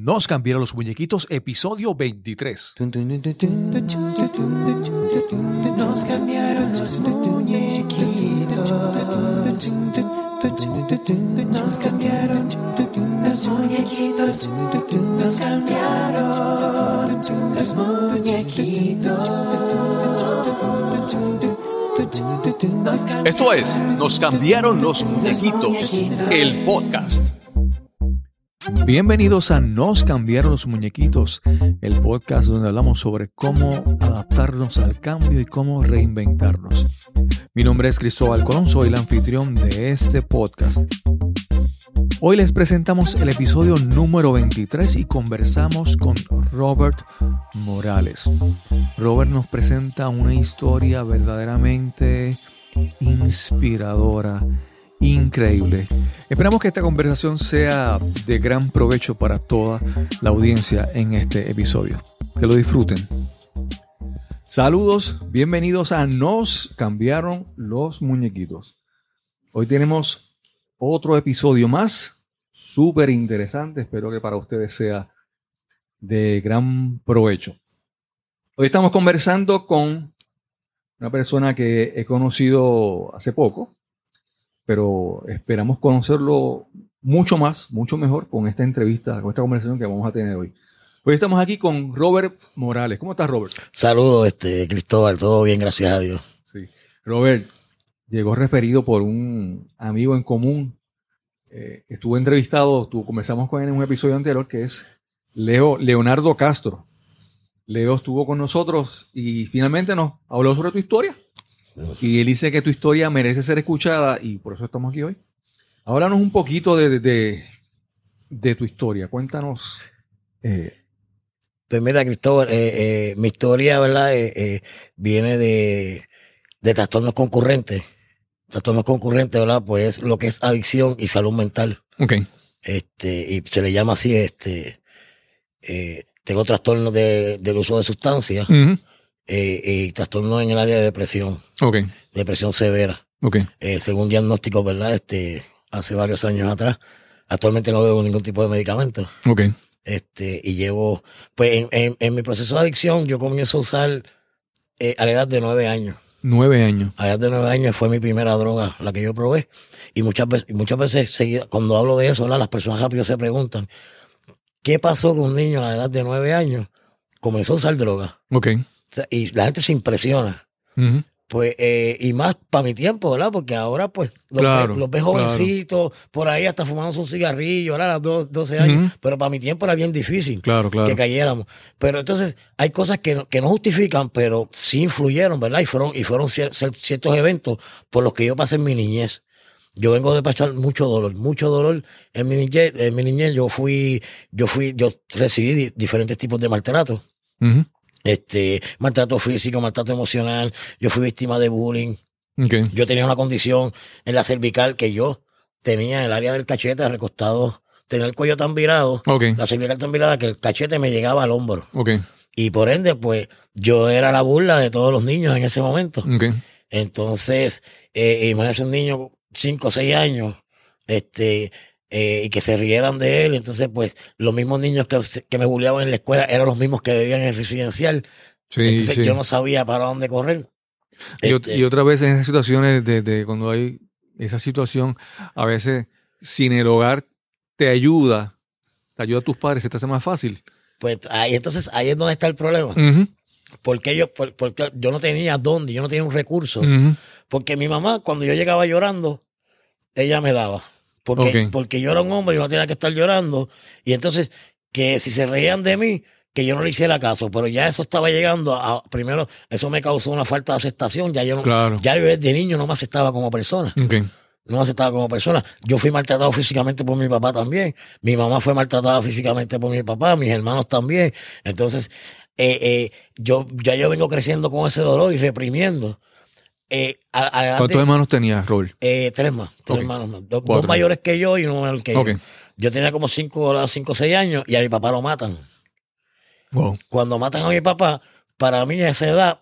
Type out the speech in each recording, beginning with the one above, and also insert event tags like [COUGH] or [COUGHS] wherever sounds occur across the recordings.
Nos cambiaron los muñequitos, episodio 23. Nos cambiaron los muñequitos. Nos cambiaron los muñequitos. Nos cambiaron los muñequitos. Esto es Nos cambiaron los muñequitos, el podcast. Bienvenidos a Nos cambiaron los muñequitos, el podcast donde hablamos sobre cómo adaptarnos al cambio y cómo reinventarnos. Mi nombre es Cristóbal Colón, soy el anfitrión de este podcast. Hoy les presentamos el episodio número 23 y conversamos con Robert Morales. Robert nos presenta una historia verdaderamente inspiradora, increíble. Esperamos que esta conversación sea de gran provecho para toda la audiencia en este episodio. Que lo disfruten. Saludos, bienvenidos a Nos cambiaron los muñequitos. Hoy tenemos otro episodio más, súper interesante, espero que para ustedes sea de gran provecho. Hoy estamos conversando con una persona que he conocido hace poco, pero esperamos conocerlo mucho más, mucho mejor con esta entrevista, con esta conversación que vamos a tener hoy. Hoy estamos aquí con Robert Morales. ¿Cómo estás, Robert? Saludos, este, Cristóbal, todo bien, gracias a Dios. Sí. Robert, llegó referido por un amigo en común. Eh, estuvo entrevistado, tú, conversamos con él en un episodio anterior, que es Leo, Leonardo Castro. Leo estuvo con nosotros y finalmente nos habló sobre tu historia. Y él dice que tu historia merece ser escuchada y por eso estamos aquí hoy. Háblanos un poquito de, de, de tu historia. Cuéntanos. eh, Pues mira, Cristóbal, eh, eh, mi historia, ¿verdad? Eh, viene de, de trastornos concurrentes. Trastornos concurrentes, ¿verdad? Pues lo que es adicción y salud mental. ok. Este, y se le llama así, este, tengo trastornos de, del uso de sustancias Ujú. Eh, y trastornos en el área de depresión, Ok. depresión severa. Ok. Eh, según diagnóstico, ¿verdad? Este, hace varios años atrás. Actualmente no bebo ningún tipo de medicamento. Ok. Este, y llevo, pues en, en, en mi proceso de adicción, yo comienzo a usar eh, a la edad de nueve años. Nueve años. A la edad de nueve años fue mi primera droga, la que yo probé. Y muchas veces, muchas veces seguida- cuando hablo de eso, ¿verdad? las personas rápido se preguntan, ¿qué pasó con un niño a la edad de nueve años? Comenzó a usar droga. Ok. Y la gente se impresiona. Pues, eh, y más para mi tiempo, ¿verdad? Porque ahora, pues, los, Claro, ve, los claro. jovencitos, por ahí hasta fumando un cigarrillo, ¿verdad? A los do- 12 años. Pero para mi tiempo era bien difícil Claro, claro. que cayéramos. Pero entonces hay cosas que no, que no justifican, pero sí influyeron, ¿verdad? Y fueron, y fueron cier- cier- ciertos eventos por los que yo pasé en mi niñez. Yo vengo de pasar mucho dolor, mucho dolor en mi niñez. En mi niñez yo fui, yo fui, yo recibí di- diferentes tipos de maltrato. Ujú. Este, maltrato físico, maltrato emocional. Yo fui víctima de bullying. Yo tenía una condición en la cervical que yo tenía en el área del cachete recostado, tenía el cuello tan virado, la cervical tan virada que el cachete me llegaba al hombro. Y por ende, pues, yo era la burla de todos los niños en ese momento. Entonces, eh, imagínese un niño, cinco o seis años, este, eh, y que se rieran de él. Entonces, pues, los mismos niños que, que me bulleaban en la escuela eran los mismos que vivían en el residencial. Sí, Entonces, sí. yo no sabía para dónde correr. Y, Este, y otra vez en esas situaciones de, de cuando hay esa situación, a veces sin el hogar te ayuda, te ayuda a tus padres, se te hace más fácil. pues, ahí, entonces, ahí es donde está el problema. Porque yo, por- porque yo no tenía dónde, yo no tenía un recurso. Porque mi mamá, cuando yo llegaba llorando, ella me daba. Porque, porque yo era un hombre y no tenía que estar llorando. Y entonces, que si se reían de mí, que yo no le hiciera caso. Pero ya eso estaba llegando a, primero, eso me causó una falta de aceptación. Ya yo no, Claro. ya yo desde niño no me aceptaba como persona. No me aceptaba como persona. Yo fui maltratado físicamente por mi papá también. Mi mamá fue maltratada físicamente por mi papá, mis hermanos también. Entonces, eh, eh, yo ya yo vengo creciendo con ese dolor y reprimiendo. Eh, ¿Cuántos hermanos tenías, Robert? eh, tres más, tres hermanos más. Dos, mayores que yo y uno menor que yo. Yo tenía como cinco, cinco o seis años y a mi papá lo matan. Wow. Cuando matan a mi papá, para mí a esa edad,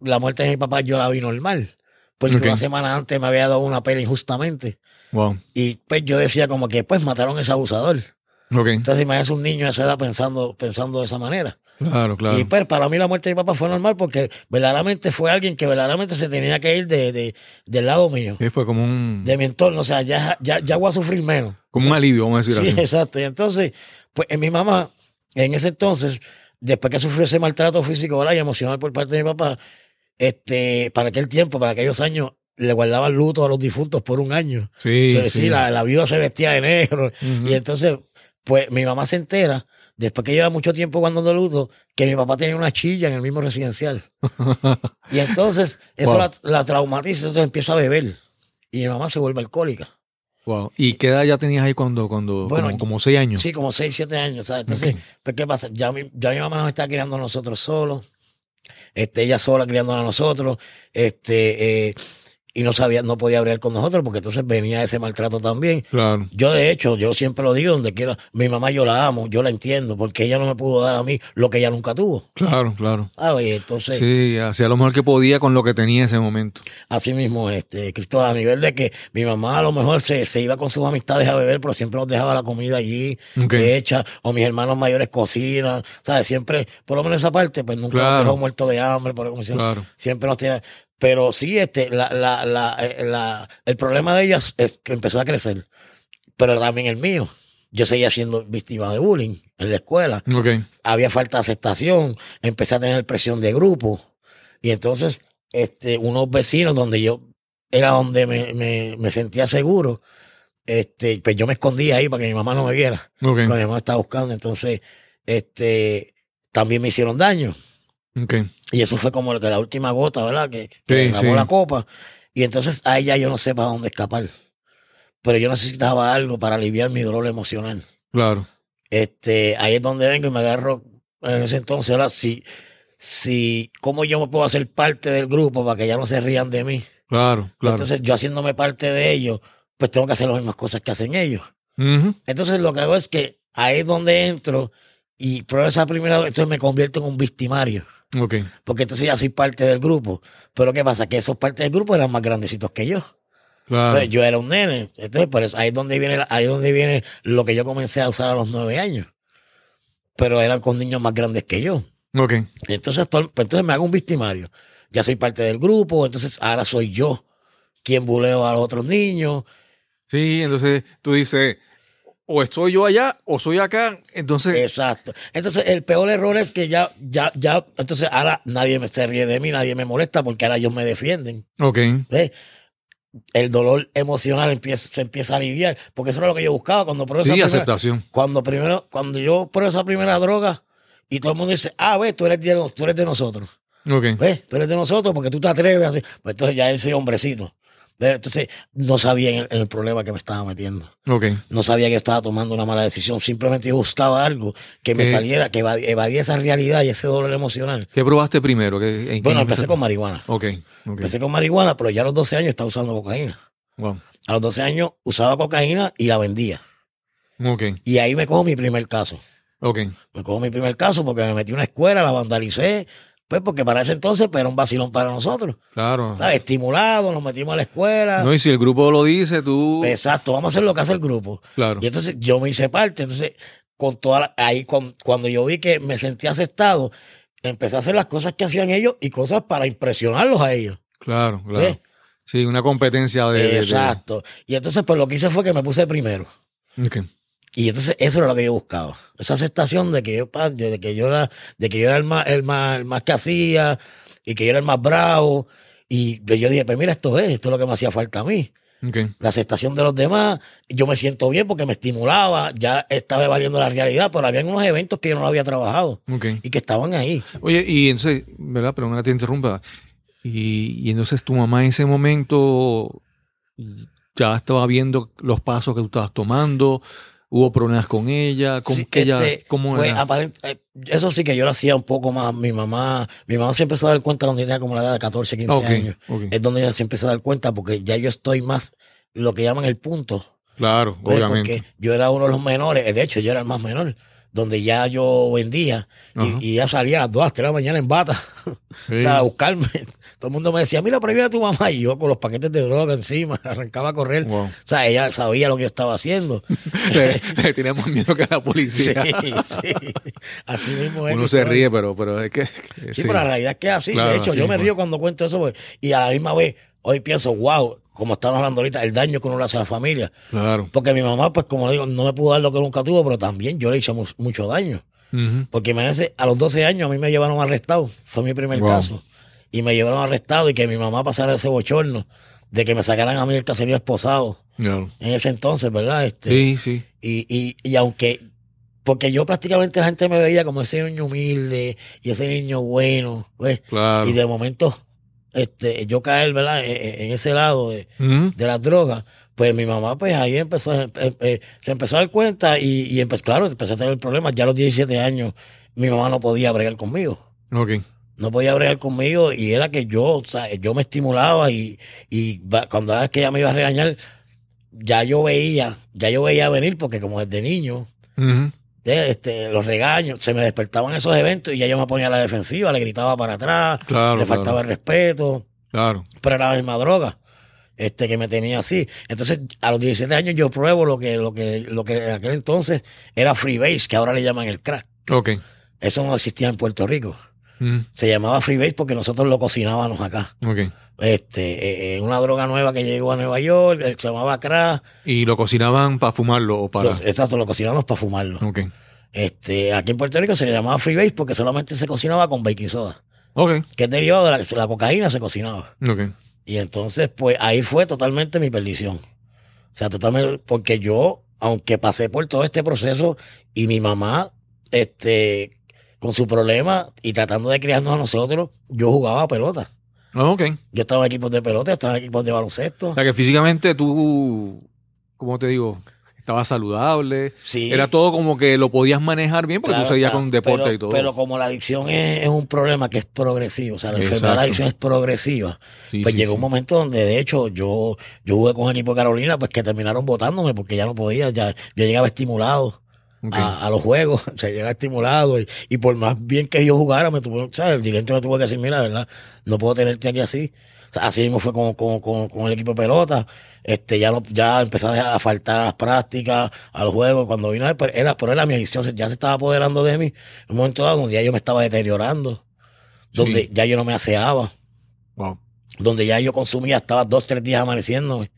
la muerte de mi papá yo la vi normal. Porque una semana antes me había dado una pena injustamente. Wow. Y pues yo decía como que pues mataron a ese abusador. Entonces, imagínese un niño a esa edad pensando, pensando de esa manera. Claro, claro. Y pues para mí la muerte de mi papá fue normal porque verdaderamente fue alguien que verdaderamente se tenía que ir de, de- del lado mío, Sí, fue como un, de mi entorno. O sea, ya, ya, ya voy a sufrir menos. como un alivio, vamos a decir Sí, así. exacto. Y entonces, pues en mi mamá, en ese entonces, después que sufrió ese maltrato físico ¿verdad? y emocional por parte de mi papá, este, para aquel tiempo, para aquellos años, le guardaban luto a los difuntos por un año. Sí, O sea, sí. sí, la, la viuda se vestía de negro. Y entonces, pues mi mamá se entera, después que lleva mucho tiempo guardando luto, que mi papá tenía una chilla en el mismo residencial. [LAUGHS] Y entonces, eso Wow. la, la traumatiza, entonces empieza a beber. Y mi mamá se vuelve alcohólica. Wow. ¿Y qué edad ya tenías ahí cuando, cuando Bueno, como, como seis años? Sí, como 6, 7 años, ¿sabes? Entonces, pues, ¿qué pasa? Ya mi, ya mi mamá nos está criando a nosotros solos, este, ella sola criándonos a nosotros, este, eh, y no sabía, no podía hablar con nosotros porque entonces venía ese maltrato también. Claro. Yo, de hecho, yo siempre lo digo donde quiera, mi mamá yo la amo, yo la entiendo, porque ella no me pudo dar a mí lo que ella nunca tuvo. Claro, claro. Ah, oye, entonces, Sí, hacía lo mejor que podía con lo que tenía en ese momento. así mismo, este, Cristóbal, a nivel de que mi mamá a lo mejor se, se iba con sus amistades a beber, pero siempre nos dejaba la comida allí, hecha, o mis hermanos mayores cocinan, ¿sabes? Siempre, por lo menos esa parte, pues nunca Claro. nos dejó muerto de hambre, por siempre, Claro. siempre nos tiene. Pero sí, este, la, la, la, eh, la- el problema de ellas es que empezó a crecer, pero también el mío. Yo seguía siendo víctima de bullying en la escuela, había falta de aceptación, empecé a tener presión de grupo, y entonces, este, unos vecinos donde yo era donde me, me, me sentía seguro, este, pues yo me escondía ahí para que mi mamá no me viera Ok. cuando mi mamá estaba buscando. Entonces, este, también me hicieron daño. Y eso fue como que la última gota, ¿verdad? Que, que Sí, la copa. Y entonces ahí ya yo no sé para dónde escapar. Pero yo necesitaba algo para aliviar mi dolor emocional. Claro. Este, ahí es donde vengo y me agarro en ese entonces, ahora si, si, ¿cómo yo me puedo hacer parte del grupo para que ya no se rían de mí? Claro, claro. Entonces, yo haciéndome parte de ellos, pues tengo que hacer las mismas cosas que hacen ellos. Entonces lo que hago es que ahí es donde entro y pruebo esa primera vez, entonces me convierto en un victimario, Ok. porque entonces ya soy parte del grupo. Pero ¿qué pasa? Que esos partes del grupo eran más grandecitos que yo. Claro. Entonces yo era un nene. Entonces por eso, ahí es donde viene, ahí es donde viene lo que yo comencé a usar a los nueve años. Pero eran con niños más grandes que yo. Ok. Entonces, todo- pues entonces me hago un victimario. Ya soy parte del grupo, entonces ahora soy yo quien buleo a los otros niños. Sí, entonces tú dices, o estoy yo allá o soy acá. Entonces, Exacto. Entonces, el peor error es que ya, ya, ya, entonces ahora nadie me se ríe de mí, nadie me molesta porque ahora ellos me defienden. ok. ¿Ves? El dolor emocional empieza, se empieza a aliviar, porque eso era lo que yo buscaba cuando probé esa Sí, primera- aceptación. cuando primero, cuando yo pruebo esa primera droga y todo el mundo dice, ah, ves, tú eres de, nos- tú eres de nosotros. Ok. ¿Ves? Tú eres de nosotros porque tú te atreves a hacer. Pues entonces ya ese hombrecito. Entonces no sabía en el, en el problema que me estaba metiendo. No sabía que estaba tomando una mala decisión. Simplemente yo buscaba algo que me ¿Qué? saliera, que evadi- evadía esa realidad y ese dolor emocional. ¿Qué probaste primero? ¿Qué- en Bueno, empecé con marihuana. Ok. ok. Empecé con marihuana, pero ya a los 12 años estaba usando cocaína. Wow. A los 12 años usaba cocaína y la vendía. Ok. Y ahí me cojo mi primer caso. Ok. Me cojo mi primer caso porque me metí a una escuela, la vandalicé. Pues porque para ese entonces pues, era un vacilón para nosotros. Claro. ¿Sabes? Estimulado, nos metimos a la escuela. No, y si el grupo lo dice, tú. Exacto, vamos a hacer lo que hace el grupo. Claro. Y entonces yo me hice parte. Entonces, con toda la- ahí con- cuando yo vi que me sentí aceptado, empecé a hacer las cosas que hacían ellos y cosas para impresionarlos a ellos. Claro, claro. ¿Ves? Sí, una competencia de. de- de- Exacto. Y entonces, pues lo que hice fue que me puse primero. Ok. Y entonces eso era lo que yo buscaba. Esa aceptación de que yo, de que yo era, de que yo era el más, el más, el más que hacía y que yo era el más bravo. Y yo dije, pues mira, esto es, esto es lo que me hacía falta a mí. La aceptación de los demás. Yo me siento bien porque me estimulaba, ya estaba valiendo la realidad, pero había unos eventos que yo no había trabajado y que estaban ahí. Oye, y entonces, ¿verdad? Pero no te interrumpa. Y, y entonces tu mamá en ese momento ya estaba viendo los pasos que tú estabas tomando, hubo problemas con ella, ¿cómo, Sí, que ella, este, cómo pues, era? eh, eso sí que yo lo hacía un poco más. Mi mamá, mi mamá se empezó a dar cuenta cuando tenía como la edad de 14, 15 Ok, años. Es donde ella se empezó a dar cuenta porque ya yo estoy más lo que llaman el punto. Claro, obviamente. Porque yo era uno de los menores, de hecho yo era el más menor donde ya yo vendía y, y ya salía a las 2, a las 3 de la mañana en bata. Sí. [LAUGHS] o sea, a buscarme. [LAUGHS] Todo el mundo me decía, mira, pero viene tu mamá. Y yo con los paquetes de droga encima, [LAUGHS] arrancaba a correr. Wow. O sea, ella sabía lo que yo estaba haciendo. le, le tenía más miedo que la Sí, policía. sí. Así mismo es. Uno se ríe, pero, pero es que. que Sí, sí. pero la realidad es que es así. Claro, de hecho, yo me fue. río cuando cuento eso. pues, y a la misma vez, hoy pienso, wow, como estamos hablando ahorita, el daño que uno le hace a la familia. Claro. Porque mi mamá, pues como digo, no me pudo dar lo que nunca tuvo, pero también yo le hice mu- mucho daño. Ujú. Porque imagínense, a los 12 años a mí me llevaron arrestado. Fue mi primer Wow. caso. Y me llevaron arrestado y que mi mamá pasara ese bochorno de que me sacaran a mí el caserío esposado Claro. en ese entonces, ¿verdad? Este, Sí, sí. y, y, y aunque, porque yo prácticamente la gente me veía como ese niño humilde y ese niño bueno, pues, Claro. y de momento, este, yo caer, ¿verdad? En, en- en ese lado de, Ujú. de las drogas, pues mi mamá, pues ahí empezó, eh, eh, se empezó a dar cuenta y, y empezó, claro, empezó a tener problemas. Ya a los 17 años, mi mamá no podía bregar conmigo. Ok. No podía bregar conmigo y era que yo, o sea, yo me estimulaba y, y cuando era que ella me iba a regañar, ya yo veía, ya yo veía venir porque como desde niño, de, este, los regaños, se me despertaban esos eventos y ya yo me ponía a la defensiva, le gritaba para atrás, Claro. le claro. faltaba el respeto, Claro. pero era la misma droga este que me tenía así. Entonces, a los 17 años yo pruebo lo que, lo que, lo que en aquel entonces era freebase, que ahora le llaman el crack. Ok. Eso no existía en Puerto Rico. Ujú. Se llamaba freebase porque nosotros lo cocinábamos acá. Ok. Este, eh, una droga nueva que llegó a Nueva York, eh, se llamaba crack. Y lo cocinaban para fumarlo o para. Exacto, lo cocinábamos para fumarlo. Este, aquí en Puerto Rico se le llamaba freebase porque solamente se cocinaba con baking soda, que es derivado de la, la cocaína se cocinaba. Y entonces, pues ahí fue totalmente mi perdición. O sea, totalmente, porque yo, aunque pasé por todo este proceso y mi mamá, este, con su problema y tratando de criarnos a nosotros, yo jugaba pelota. Ah, Ok. Yo estaba en equipos de pelota, estaba en equipos de baloncesto. O sea que físicamente tú, ¿cómo te digo? Estabas saludable. Sí. Era todo como que lo podías manejar bien porque Claro, tú seguías claro, con deporte pero, y todo. Pero como la adicción es, es un problema que es progresivo, o sea, la enfermedad de la adicción es progresiva, Sí, pues sí, llegó un momento donde de hecho yo, yo jugué con un equipo de Carolina, pues que terminaron votándome porque ya no podía, ya yo llegaba estimulado A, a los juegos, [LAUGHS] o sea, llegaba estimulado y, y por más bien que yo jugara, me tuvo, sea, el dirigente me tuvo que decir, mira, verdad, no puedo tenerte aquí así. O sea, así mismo fue con, con, con, con el equipo de pelota. Este, ya no, ya empecé a faltar a las prácticas, a los juegos. Cuando vino, pero era, pero era mi adicción, ya se estaba apoderando de mí. En un momento dado donde ya yo me estaba deteriorando, donde Sí. ya yo no me aseaba, Wow. donde ya yo consumía, estaba dos, tres días amaneciéndome,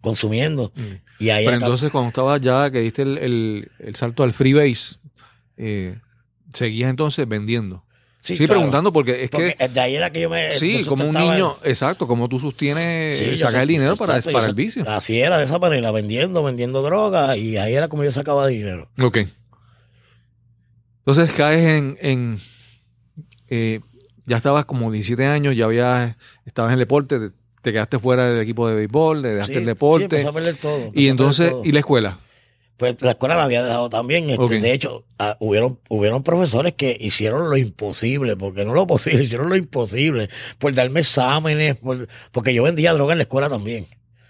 consumiendo. Mm. Y ahí Pero entonces cuando estabas ya, que diste el, el- el salto al freebase, eh, seguías entonces vendiendo. Sí, claro. preguntando porque es Porque que, de ahí era que yo me. sí, como un niño, exacto, como tú sostienes, Sí, sé- el dinero para, exacto, para el vicio. Así era, de esa manera, vendiendo, vendiendo droga, y ahí era como yo sacaba dinero. Ok. Entonces caes en, en eh, ya estabas como 17 años, ya habías, estabas en el deporte, te, te quedaste fuera del equipo de béisbol, le dejaste Sí, el sí, deporte. empecé a perder todo. y entonces, todo. ¿y la escuela? Pues la escuela la había dejado también. este. De hecho, ah, hubieron, hubieron profesores que hicieron lo imposible, porque no lo posible, [LAUGHS] hicieron lo imposible, por darme exámenes, por- porque yo vendía droga en la escuela también.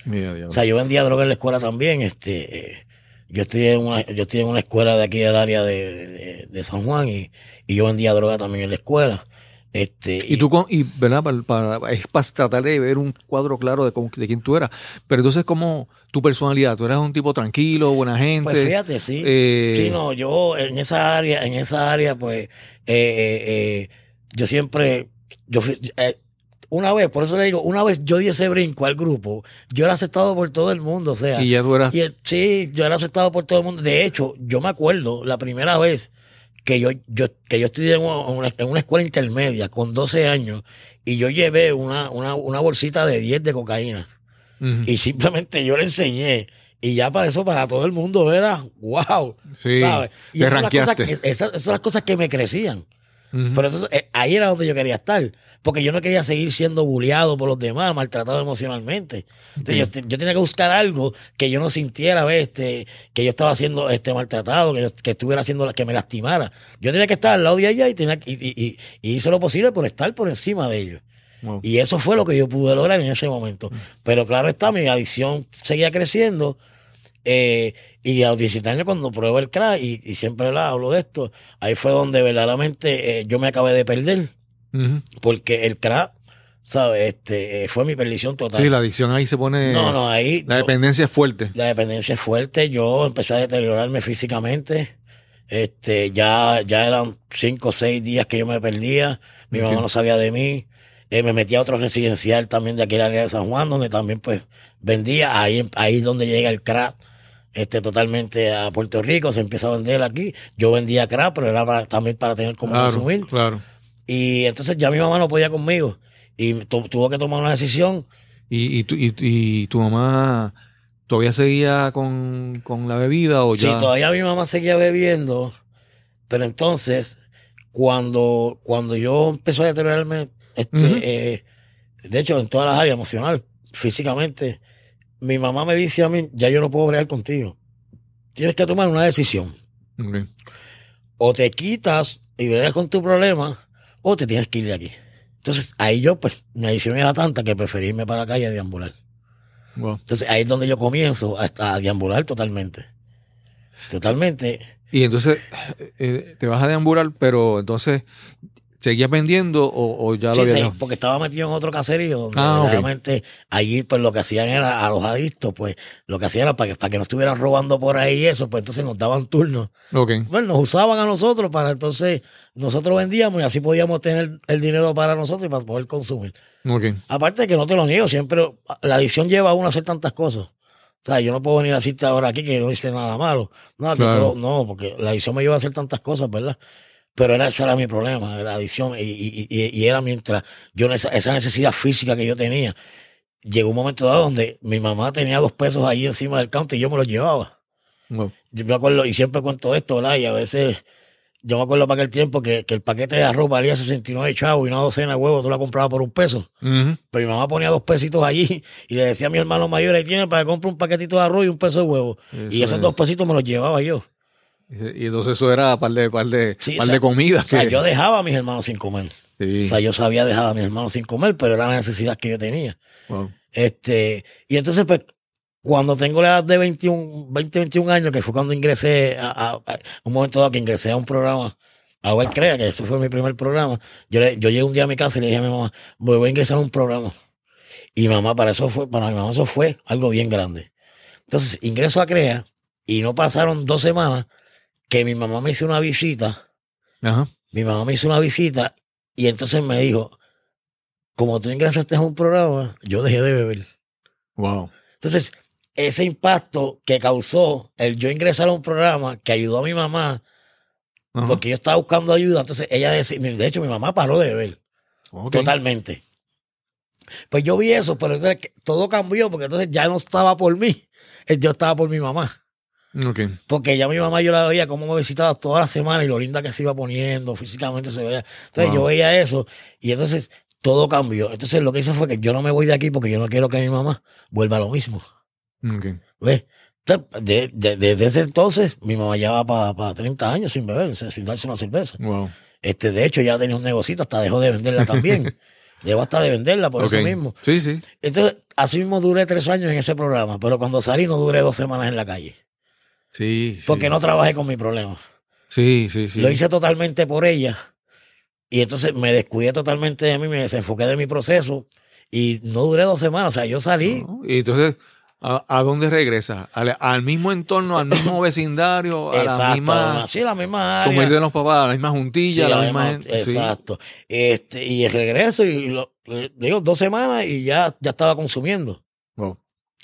Mira. O sea, yo vendía droga en la escuela también. Este, eh, yo estudié en una, yo estudié en una escuela de aquí del área de, de- de San Juan y, y yo vendía droga también en la escuela. Este, Y tú, con, y, ¿verdad? Para, para- es para tratar de ver un cuadro claro de, cómo- de quién tú eras. Pero entonces, ¿cómo tu personalidad? ¿Tú eras un tipo tranquilo, buena gente? Pues fíjate, sí. Eh, Sí, no, yo en esa área, en esa área, pues, eh, eh, eh, yo siempre, yo fui, eh, una vez, por eso le digo, una vez yo di ese brinco al grupo, yo era aceptado por todo el mundo, o sea, Y ya tú eras... y el- sí, yo era aceptado por todo el mundo. De hecho, yo me acuerdo la primera vez que yo, yo, que yo estudié en una, en una escuela intermedia con 12 años y yo llevé una, una, una bolsita de 10 de cocaína y simplemente yo le enseñé. Y ya para eso, para todo el mundo era wow. Sí, ¿sabes? Y esas son, las cosas que, esas, esas son las cosas que me crecían. Ujú. Pero entonces, eh, ahí era donde yo quería estar. Porque yo no quería seguir siendo bulleado por los demás, maltratado emocionalmente. Entonces, yo, te- yo tenía que buscar algo que yo no sintiera, ¿ves? Este, que yo estaba siendo este, maltratado, que, yo- que estuviera haciendo la- que me lastimara. Yo tenía que estar al lado de ella y, tenía, y, y, hice lo posible por estar por encima de ellos. Wow. Y eso fue lo que yo pude lograr en ese momento. Pero claro está, mi adicción seguía creciendo. Eh, y a los 17 años cuando pruebo el crack, y, y siempre hablo de esto, ahí fue donde verdaderamente eh, yo me acabé de perder, Porque el crack, ¿sabes? Este, eh, fue mi perdición total. Sí, la adicción ahí se pone. no, no, ahí... La dependencia es fuerte. La dependencia es fuerte. Yo empecé a deteriorarme físicamente. Este, ya, ya eran cinco o seis días que yo me perdía. Mi mamá no sabía de mí. Eh, me metí a otro residencial también de aquí en la área de San Juan, donde también pues vendía. Ahí, ahí donde llega el crack. Este, totalmente a Puerto Rico, se empieza a vender aquí. Yo vendía crack, pero era para- también para tener como Claro, consumir. claro. Y entonces ya mi mamá no podía conmigo. Y tu- tuvo que tomar una decisión ¿Y, y, tu, y, y tu mamá todavía seguía con, con la bebida o Sí, ya? todavía mi mamá seguía bebiendo, pero entonces, cuando, cuando yo empecé a deteriorarme, este, eh, de hecho, en todas las áreas, emocional, físicamente, mi mamá me dice a mí, ya yo no puedo bregar contigo. Tienes que tomar una decisión. Ok. O te quitas y bregas con tu problema, o te tienes que ir de aquí. Entonces, ahí yo, pues, mi adicción era tanta que preferí irme para la calle a deambular. Wow. Entonces, ahí es donde yo comienzo a, a deambular totalmente. Totalmente. Y entonces eh, te vas a deambular, pero entonces seguías vendiendo o, o ya lo Sí, habías sí, porque estaba metido en otro caserío donde Ah, realmente allí pues lo que hacían era a los adictos, pues lo que hacían era para que, para que no estuvieran robando por ahí y eso, pues entonces nos daban turnos. Ok. Bueno, nos usaban a nosotros para entonces nosotros vendíamos y así podíamos tener el dinero para nosotros y para poder consumir. Ok. Aparte de que no te lo niego, siempre la adicción lleva a uno a hacer tantas cosas. O sea, yo no puedo venir a decirte ahora aquí que no hice nada malo. Que Claro. todo- no, porque la adicción me lleva a hacer tantas cosas, ¿verdad? Pero era, ese era mi problema, la adicción. Y, y, y, y era mientras yo, esa, esa necesidad física que yo tenía. Llegó un momento dado donde mi mamá tenía dos pesos ahí encima del counter y yo me los llevaba. Wow. Yo me acuerdo, y siempre cuento esto, ¿verdad? Y a veces, yo me acuerdo para aquel tiempo que, que el paquete de arroz valía 69 chavos y una docena de huevos tú la comprabas por un peso. Pero mi mamá ponía dos pesitos allí y le decía a mi hermano mayor, ahí tiene para que compre un paquetito de arroz y un peso de huevo. Eso y esos es. dos pesitos me los llevaba yo. Y entonces eso era par de, par de, Sí, par o sea, de comida. O sea, que- yo dejaba a mis hermanos sin comer. Sí. O sea, yo sabía dejar a mis hermanos sin comer, pero era la necesidad que yo tenía. Wow. Este, y entonces, pues, cuando tengo la edad de 21, 20, 21 años, que fue cuando ingresé a, a- a- un momento dado que ingresé a un programa, a ver, crea que ese fue mi primer programa. Yo, le- yo llegué un día a mi casa y le dije a mi mamá, voy a ingresar a un programa. Y mamá, para eso fue, para mi mamá eso fue algo bien grande. Entonces, ingreso a CREA y no pasaron dos semanas que mi mamá me hizo una visita Ajá. mi mamá me hizo una visita y entonces me dijo, como tú ingresaste a un programa, yo dejé de beber. Wow. Entonces, ese impacto que causó el yo ingresar a un programa que ayudó a mi mamá, Ajá. porque yo estaba buscando ayuda, entonces ella decía, de hecho mi mamá paró de beber, totalmente. Pues yo vi eso, pero todo cambió porque entonces ya no estaba por mí, yo estaba por mi mamá. Porque ya mi mamá yo la veía como me visitaba toda la semana y lo linda que se iba poniendo, físicamente se veía. Entonces Wow. yo veía eso y entonces todo cambió. Entonces lo que hice fue que yo no me voy de aquí porque yo no quiero que mi mamá vuelva a lo mismo. Ok. ¿Ves? Entonces, de- de- desde ese entonces mi mamá ya va para 30 años sin beber, sin darse una cerveza. Wow. Este, de hecho ya tenía un negocito, hasta dejó de venderla también. [LAUGHS] Dejó hasta de venderla por eso mismo. Sí, sí. Entonces, así mismo duré tres años en ese programa, pero cuando salí no duré dos semanas en la calle. Sí. sí. Porque no trabajé con mi problema. Sí, sí, sí. Lo hice totalmente por ella. Y entonces me descuidé totalmente de mí, me desenfoqué de mi proceso. Y no duré dos semanas. O sea, yo salí. ¿no? Y entonces, ¿a, a dónde regresas? ¿Al, al mismo entorno, al mismo [COUGHS] vecindario, a la exacto. misma, Sí, la misma área. como dicen los papás, a la misma Sí, juntilla, la la misma gente? Sí. Exacto. Este, y regreso, y lo, digo, dos semanas y ya, ya estaba consumiendo.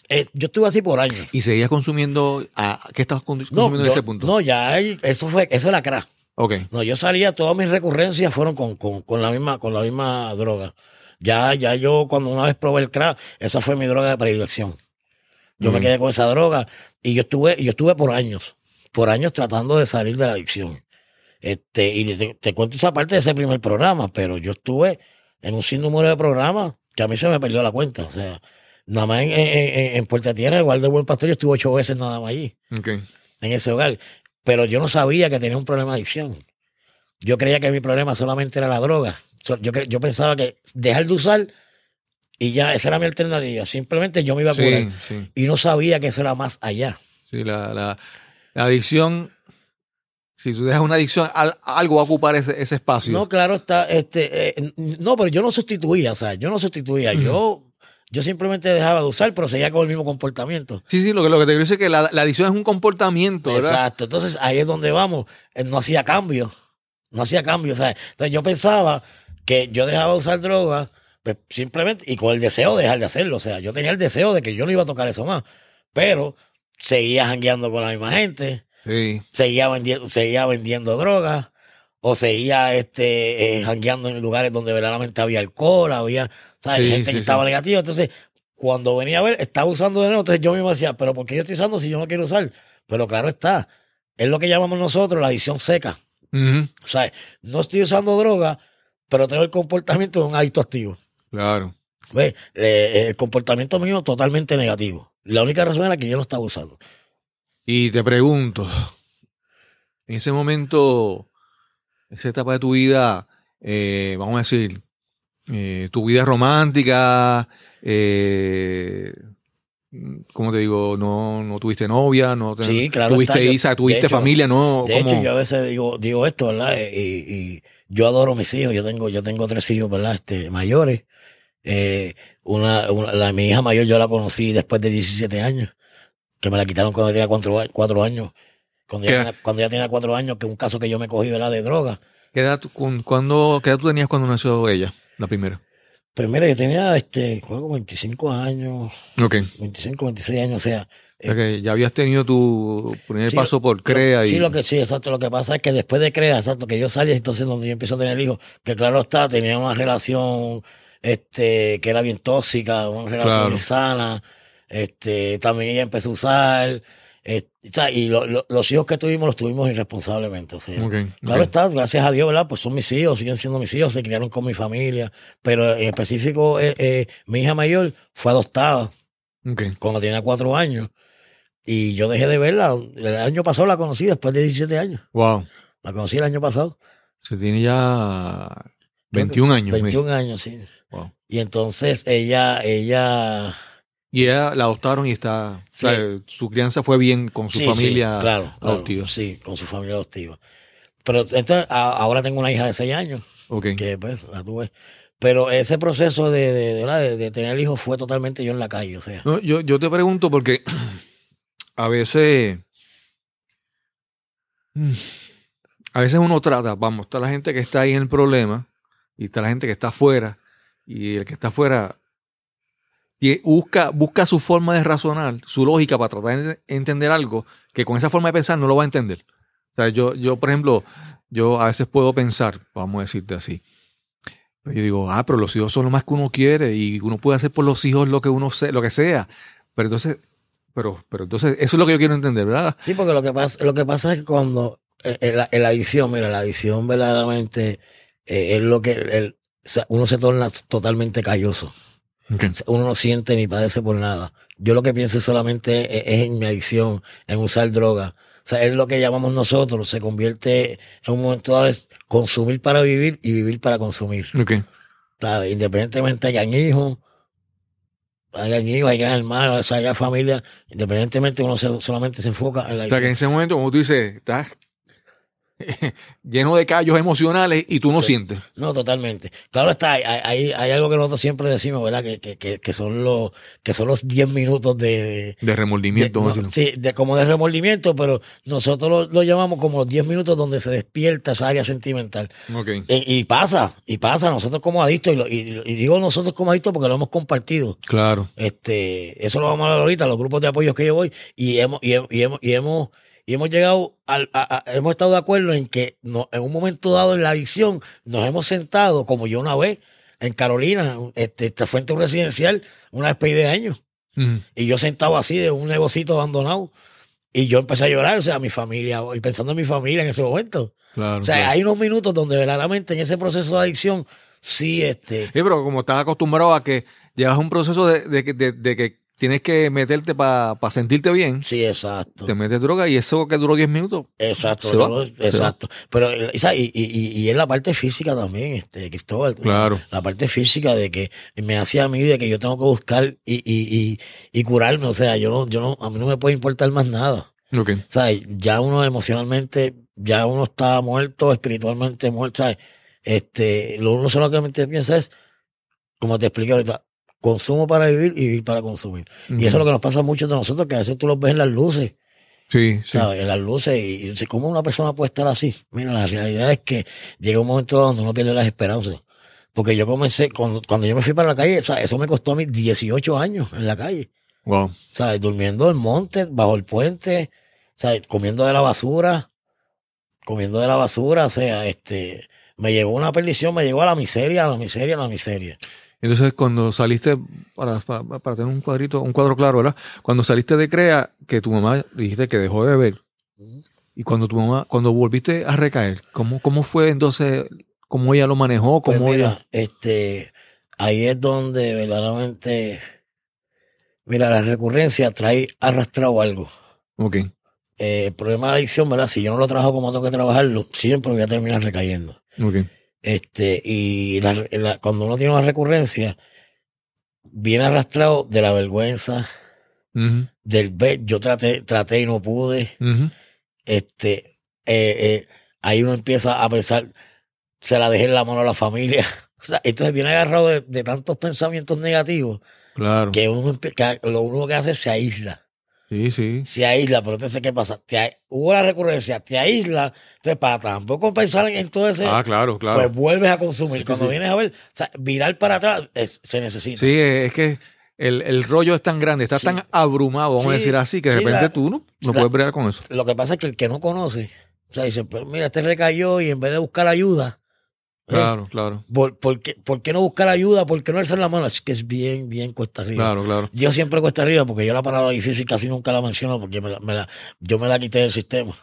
Eh, yo estuve así por años. ¿Y seguías consumiendo? a- ¿Qué estabas consumiendo en yo- ese punto? no, ya eso fue, eso era crack. Ok. No, yo salía, todas mis recurrencias fueron con, con, con la misma, con la misma droga. Ya, ya yo cuando una vez probé el crack, esa fue mi droga de predilección. Yo me Mm. quedé con esa droga y yo estuve, yo estuve por años, por años tratando de salir de la adicción. Este, y te, te cuento esa parte de ese primer programa, pero yo estuve en un sinnúmero de programas que a mí se me perdió la cuenta. O sea, nada más en, en, en- Puerta Tierra, igual de Buen Pastor, yo estuve ocho veces nada más allí en ese hogar. Pero yo no sabía que tenía un problema de adicción. Yo creía que mi problema solamente era la droga. Yo, yo pensaba que dejar de usar y ya esa era mi alternativa. Simplemente yo me iba a curar. Sí, sí, Y no sabía que eso era más allá. Sí, la, la, la adicción, si tú dejas una adicción, al- algo va a ocupar ese, ese espacio. No, claro está, este, eh, no, pero yo no sustituía, o sea, yo no sustituía, yo, yo simplemente dejaba de usar, pero seguía con el mismo comportamiento. Sí, sí, lo que, lo que te quiero decir es que la, la adicción es un comportamiento, ¿verdad? Exacto, entonces ahí es donde vamos, eh, no hacía cambio, no hacía cambio, o sea, entonces yo pensaba que yo dejaba de usar droga, pues simplemente, y con el deseo de dejar de hacerlo, o sea, yo tenía el deseo de que yo no iba a tocar eso más, pero seguía jangueando con la misma gente, Sí. seguía vendiendo, seguía vendiendo drogas, o seguía este eh, jangueando en lugares donde verdaderamente había alcohol, había ¿sabes? Sí, gente sí, que estaba negativa. Entonces, cuando venía a ver, estaba usando de nuevo. Entonces yo mismo decía, pero ¿por qué yo estoy usando si yo no quiero usar? Pero claro está, es lo que llamamos nosotros la adicción seca. Ujú, O sea, no estoy usando droga, pero tengo el comportamiento de un adicto activo. Claro. ¿Ves? Eh, el comportamiento mío totalmente negativo. La única razón era que yo no estaba usando. Y te pregunto, en ese momento, esa etapa de tu vida, eh, vamos a decir, eh, tu vida romántica, eh, ¿cómo te digo? No, no tuviste novia, no te- Sí, claro tuviste está, yo- Isa, tuviste hecho- familia, no, De ¿cómo? hecho, yo a veces digo, digo esto, ¿verdad? Eh, Y, y yo adoro a mis hijos. Yo tengo, yo tengo tres hijos, ¿verdad? Este, mayores. Eh, una, una- la, mi hija mayor yo la conocí después de 17 años, que me la quitaron cuando tenía cuatro, cuatro años. Cuando ya, tenía, cuando ya tenía cuatro años, que un caso que yo me cogí, ¿verdad? De droga. ¿Qué edad, cuándo- ¿Qué edad tú tenías cuando nació ella, la primera? Primero yo tenía, este, que 25 años, Ok. 25, 26 años, o sea. O sea que ya habías tenido tu primer Sí, paso por CREA y... Sí, lo que sí, exacto. Lo que pasa es que después de CREA, exacto, que yo salí, entonces donde yo empiezo a tener hijos, que claro está, tenía una relación este que era bien tóxica, una relación Claro. insana. Este, también ella empezó a usar. Eh, y lo- lo- los hijos que tuvimos los tuvimos irresponsablemente. O sea, Ok, Claro está, gracias a Dios, ¿verdad? Pues son mis hijos, siguen siendo mis hijos, se criaron con mi familia. Pero en específico, eh, eh, mi hija mayor fue adoptada cuando tenía cuatro años. Y yo dejé de verla. El año pasado la conocí después de 17 años. Wow. La conocí el año pasado. Se tiene ya 21 años. 21 años, sí. Wow. Y entonces ella, ella. Y ella la adoptaron y está. Sí. o sea, su crianza fue bien con su sí, familia sí, claro, claro, adoptiva. Sí, con su familia adoptiva. Pero entonces a- ahora tengo una hija de 6 años, Ok. que pues la tuve. Pero ese proceso de, de, de, de- de tener hijos fue totalmente yo en la calle, o sea. No, yo, yo te pregunto porque [CLEARS THROAT] a veces. mm, A veces uno trata, vamos, está la gente que está ahí en el problema y está la gente que está afuera y el que está afuera y busca, busca su forma de razonar, su lógica para tratar de entender algo que con esa forma de pensar no lo va a entender. O sea, yo, yo por ejemplo, yo a veces puedo pensar, vamos a decirte así, pero yo digo, ah, pero los hijos son lo más que uno quiere y uno puede hacer por los hijos lo que uno se, lo que sea. Pero entonces, pero, pero entonces, eso es lo que yo quiero entender, ¿verdad? Sí, porque lo que pasa, lo que pasa es que cuando eh, la, en la adicción, mira, la adicción verdaderamente eh, es lo que sea, uno se torna totalmente calloso. Uno no siente ni padece por nada. Yo lo que pienso solamente es, es en mi adicción, en usar droga. O sea, es lo que llamamos nosotros, se convierte en un momento es consumir para vivir y vivir para consumir. Ok. ¿sabes? Independientemente hayan hijos, hayan hijos, hayan hermanos, haya familia, independientemente uno se- solamente se enfoca en la O sea, que en ese momento, como tú dices, estás [LAUGHS] lleno de callos emocionales y tú no Sí. sientes. No, totalmente. Claro está, hay, hay, hay algo que nosotros siempre decimos, ¿verdad? Que, que, que, que son los, que son los 10 minutos de, De remordimiento. de- no, sí, de como de remordimiento, pero nosotros lo, lo llamamos como los 10 minutos donde se despierta esa área sentimental. Ok. Y, y pasa, y pasa, nosotros como adictos, y, lo- y- y digo nosotros como adictos porque lo hemos compartido. Claro. Este, eso lo vamos a hablar ahorita, los grupos de apoyo que yo voy, y hemos, y, hem- y hemos, y hemos, y hemos llegado al, a- a- hemos estado de acuerdo en que no, en un momento dado en la adicción nos hemos sentado, como yo una vez, en Carolina, este, este, frente a un residencial, una despedida de años. Y yo sentado así de un negocito abandonado. Y yo empecé a llorar, o sea, mi familia, y pensando en mi familia en ese momento. Claro. O sea, claro. hay unos minutos donde verdaderamente en ese proceso de adicción, sí, este, Sí, pero como estás acostumbrado a que llevas un proceso de, de de- de que tienes que meterte para sentirte bien. Sí, exacto. Te metes droga y eso que duró 10 minutos. Exacto, Se va, yo- se exacto. Pero eh, y, y, es la parte física también, este, Cristóbal. Claro. La parte física de que me hacía a mí de que yo tengo que buscar y, y, y, y curarme. O sea, yo no, yo no, a mí no me puede importar más nada. Ok. ¿Sabes? Ya uno emocionalmente, ya uno está muerto, espiritualmente muerto, ¿sabes? Este, lo uno solamente piensa es, como te expliqué ahorita, consumo para vivir y vivir para consumir. Y eso es lo que nos pasa a muchos de nosotros, que a veces tú los ves en las luces, Sí, sí. ¿sabes? En las luces y, y ¿cómo una persona puede estar así? Mira, la realidad es que llega un momento donde uno pierde las esperanzas. Porque yo comencé, cuando, cuando yo me fui para la calle, ¿sabes? eso me costó a mí 18 años en la calle. Wow. ¿sabes? Durmiendo en monte, bajo el puente, ¿sabes? Comiendo de la basura, comiendo de la basura, o sea, este, me llegó una perdición, me llegó a la miseria, a la miseria, a la miseria. Entonces, cuando saliste, para, para, para tener un cuadrito, un cuadro claro, ¿verdad? Cuando saliste de CREA, que tu mamá dijiste que dejó de beber, y cuando tu mamá, cuando volviste a recaer, ¿cómo, cómo fue entonces, cómo ella lo manejó? Pues ¿Cómo mira, ella? este, ahí es donde verdaderamente, mira, la recurrencia trae arrastrado algo. Ok. Eh, el problema de la adicción, ¿verdad? Si yo no lo trabajo como tengo que trabajarlo, siempre voy a terminar recayendo. Ok. Este, y la- la- cuando uno tiene una recurrencia, viene arrastrado de la vergüenza, del ver, yo traté, traté y no pude. Este, eh, eh, ahí uno empieza a pensar, se la dejé en la mano a la familia. [LAUGHS] O sea, entonces viene agarrado de, de tantos pensamientos negativos Claro. que uno que lo único que hace es se aísla. Sí, sí. Se aísla, pero entonces, ¿qué pasa? Te hubo la recurrencia, te aísla, entonces para tampoco pensar en, todo ese, Ah, claro, claro. pues vuelves a consumir. Sí, Cuando sí. vienes a ver, o sea, virar para atrás es- se necesita. Sí, es que el, el rollo es tan grande, estás Sí. tan abrumado, vamos a decir así, que de sí, repente la- tú no, no la- puedes bregar con eso. Lo que pasa es que el que no conoce, o sea, dice, pero mira, este recayó y en vez de buscar ayuda, ¿eh? Claro, claro, ¿por, por qué, por qué no buscar ayuda? ¿Por qué no alzar la mano? Es que es bien, bien cuesta arriba. claro, claro. Yo siempre cuesta arriba porque yo la palabra difícil casi nunca la menciono porque me la- me la- yo me la quité del sistema.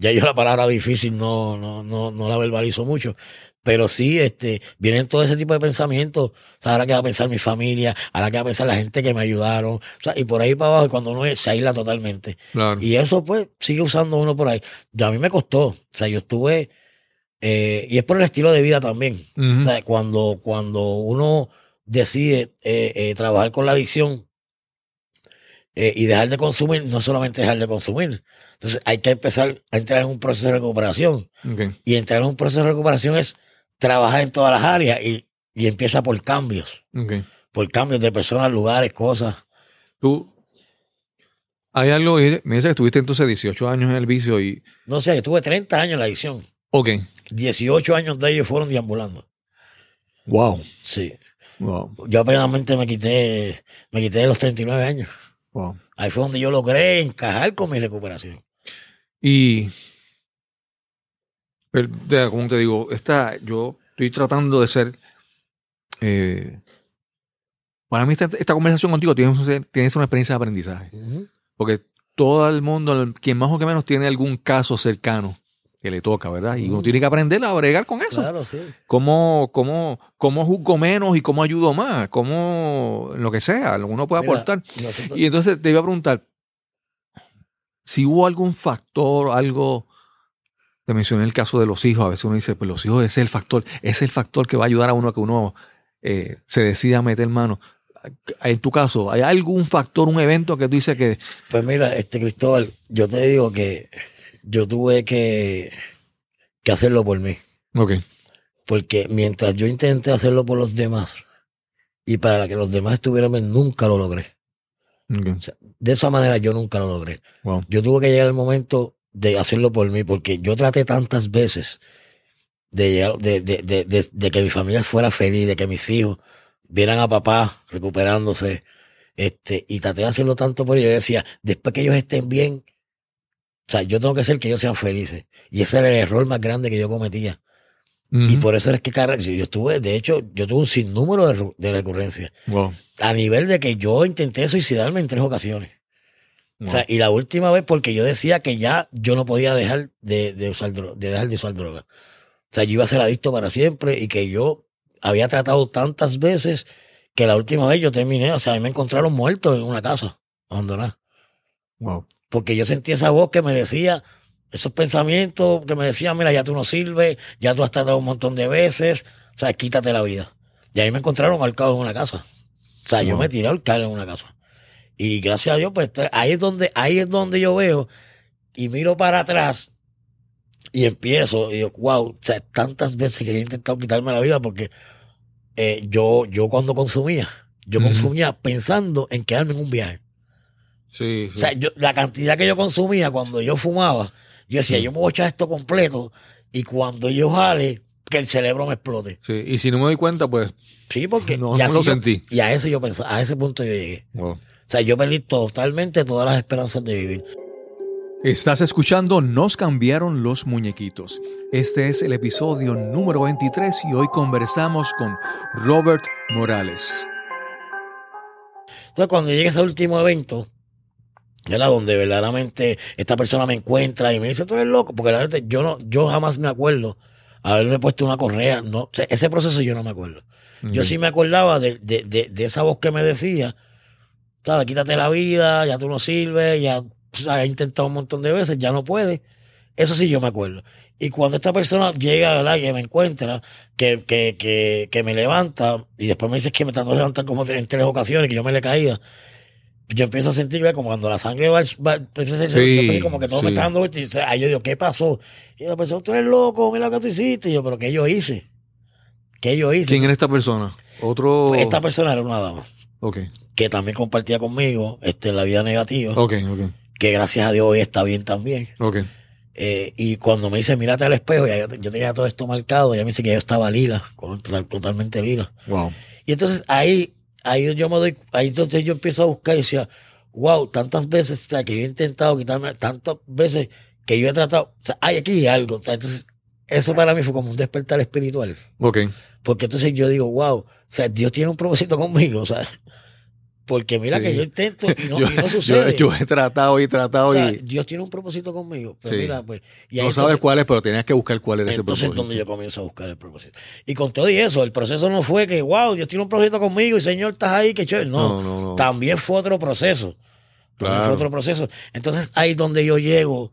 Ya yo la palabra difícil no, no, no, no la verbalizo mucho. Pero sí, este, vienen todo ese tipo de pensamientos. O sea, ahora que va a pensar mi familia, ahora que va a pensar la gente que me ayudaron. O sea, y por ahí para abajo, y cuando uno se aísla totalmente. Claro. Y eso, pues, sigue usando uno por ahí. Ya a mí me costó. O sea, yo estuve. Eh, y es por el estilo de vida también. O sea, cuando, cuando uno decide eh, eh, trabajar con la adicción y dejar de consumir, no solamente dejar de consumir. Entonces, hay que empezar a entrar en un proceso de recuperación. Y entrar en un proceso de recuperación es trabajar en todas las áreas y, y empieza por cambios. Por cambios de personas, lugares, cosas. Tú, hay algo, me dice que estuviste entonces 18 años en el vicio y, No sé, yo tuve 30 años en la adicción. ok, 18 años de ellos fueron deambulando. wow, Sí. wow, Yo apenas me quité, me quité de los 39 años. wow. Ahí fue donde yo logré encajar con mi recuperación. Y, como te digo, esta, yo estoy tratando de ser, eh, para mí esta, esta conversación contigo tiene, tiene una experiencia de aprendizaje. Porque todo el mundo, quien más o que menos tiene algún caso cercano que le toca, ¿verdad? Y uno tiene que aprender a bregar con eso. Claro, sí. ¿Cómo, cómo, cómo juzgo menos y cómo ayudo más? ¿Cómo lo que sea? Lo que uno puede Mira, aportar. nosotros- Y entonces te iba a preguntar si hubo algún factor, algo. Te mencioné el caso de los hijos. A veces uno dice, pues los hijos ese es el factor, ese es el factor que va a ayudar a uno a que uno eh, se decida a meter mano. En tu caso, ¿hay algún factor, un evento que tú dices que. Pues mira, este Cristóbal, yo te digo que yo tuve que, que hacerlo por mí. Ok. Porque mientras yo intenté hacerlo por los demás y para que los demás estuvieran bien, nunca lo logré. De esa manera yo nunca lo logré. Wow. Yo tuve que llegar el momento de hacerlo por mí, porque yo traté tantas veces de, llegar- de, de, de, de- de que mi familia fuera feliz, de que mis hijos vieran a papá recuperándose, este, y traté de hacerlo tanto por ellos. Yo decía, después que ellos estén bien, o sea, yo tengo que hacer que ellos sean felices. Y ese era el error más grande que yo cometía. Y por eso es que yo estuve, de hecho, yo tuve un sinnúmero de, de recurrencias. Wow. A nivel de que yo intenté suicidarme en tres ocasiones. Wow. O sea, y la última vez porque yo decía que ya yo no podía dejar de, de usar de dejar de usar droga. O sea, yo iba a ser adicto para siempre y que yo había tratado tantas veces que la última vez yo terminé, o sea, a mí me encontraron muerto en una casa abandonada. Wow. Porque yo sentí esa voz que me decía, esos pensamientos que me decían, mira, ya tú no sirves, ya tú has tratado un montón de veces, o sea, quítate la vida. Y ahí me encontraron ahorcado en una casa. O sea, yo me tiré al en una casa. Y gracias a Dios, pues ahí es donde, ahí es donde yo veo y miro para atrás y empiezo, y digo, wow, o sea, tantas veces que he intentado quitarme la vida porque eh, yo, yo cuando consumía, yo consumía pensando en quedarme en un viaje. Sí, sí. O sea, yo, la cantidad que yo consumía cuando yo fumaba, yo decía, Sí. yo me voy a echar esto completo y cuando yo jale, que el cerebro me explote. Sí, Y si no me doy cuenta, pues. Sí, porque No, lo yo- sentí. Y a eso yo pensaba, a ese punto yo llegué. Wow. O sea, yo perdí totalmente todas las esperanzas de vivir. Estás escuchando Nos cambiaron los muñequitos. Este es el episodio número 23 y hoy conversamos con Robert Morales. Entonces, cuando llegue ese último evento, era donde verdaderamente esta persona me encuentra y me dice, tú eres loco, porque la verdad, yo no, yo jamás me acuerdo haberme puesto una correa, no, o sea, ese proceso yo no me acuerdo. Yo sí me acordaba de, de, de, de esa voz que me decía, ¿sabes? Quítate la vida, ya tú no sirves, ya has intentado un montón de veces, ya no puedes. Eso sí yo me acuerdo. Y cuando esta persona llega, ¿verdad? Que me encuentra, que, que, que, que me levanta, y después me dice que me trató de levantar como en tres ocasiones, que yo me le caía. Yo empiezo a sentir, como cuando la sangre va, va yo empiezo como que todo sí. me está dando vueltas. Ahí yo digo, ¿qué pasó? Y la persona, tú eres loco, mira lo que tú hiciste. Y yo, ¿pero qué yo hice? ¿Qué yo hice? ¿Quién era esta persona? Otro. Pues esta persona era una dama Ok, que también compartía conmigo este, la vida negativa, ok, ok. que gracias a Dios hoy está bien también. Ok. Eh, y cuando me dice, mírate al espejo, ya yo, yo tenía todo esto marcado, ella me dice que yo estaba lila, totalmente lila. Wow. Y entonces ahí, ahí yo me doy, ahí entonces yo empiezo a buscar y decía, wow, tantas veces o sea, que yo he intentado quitarme, tantas veces que yo he tratado, o sea, hay aquí algo. O sea, entonces, eso para mí fue como un despertar espiritual. Ok. Porque entonces yo digo, wow, o sea, Dios tiene un propósito conmigo, o sea, porque mira Sí. que yo intento y no, yo, y no [LAUGHS] yo- sucede. yo he tratado y tratado O sea, y. Dios tiene un propósito conmigo. Pero Sí. mira, pues. Y No sabes cuál es, pero tenías que buscar cuál era ese Entonces es propósito. donde yo comienzo a buscar el propósito. Y con todo y eso, el proceso no fue que, wow, Dios tiene un propósito conmigo y Señor, estás ahí, qué chévere. No, No, no, también fue otro proceso. También Claro. fue otro proceso. Entonces ahí es donde yo llego.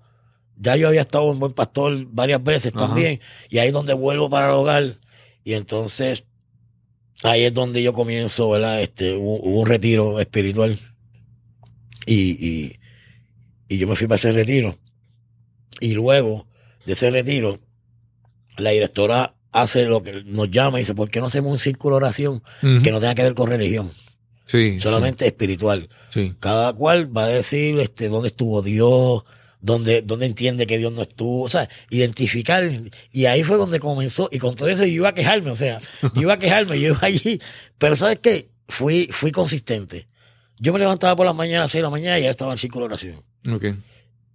Ya yo había estado en Buen Pastor varias veces Ajá. también. Y ahí es donde vuelvo para el hogar. Y entonces ahí es donde yo comienzo, ¿verdad? Este, hubo, hubo un retiro espiritual. Y, y, y yo me fui para ese retiro. Y luego de ese retiro, la directora hace lo que nos llama y dice, ¿por qué no hacemos un círculo de oración que no tenga que ver con religión? Sí. Solamente espiritual. Sí. Cada cual va a decir este, dónde estuvo Dios, dónde, dónde entiende que Dios no estuvo, o sea, identificar. Y ahí fue donde comenzó. Y con todo eso yo iba a quejarme, o sea, yo iba a quejarme, yo iba allí. Pero ¿sabes qué? Fui, fui consistente. Yo me levantaba por las mañanas, a las 6 de la mañana, y ya estaba en el círculo de oración. Ok.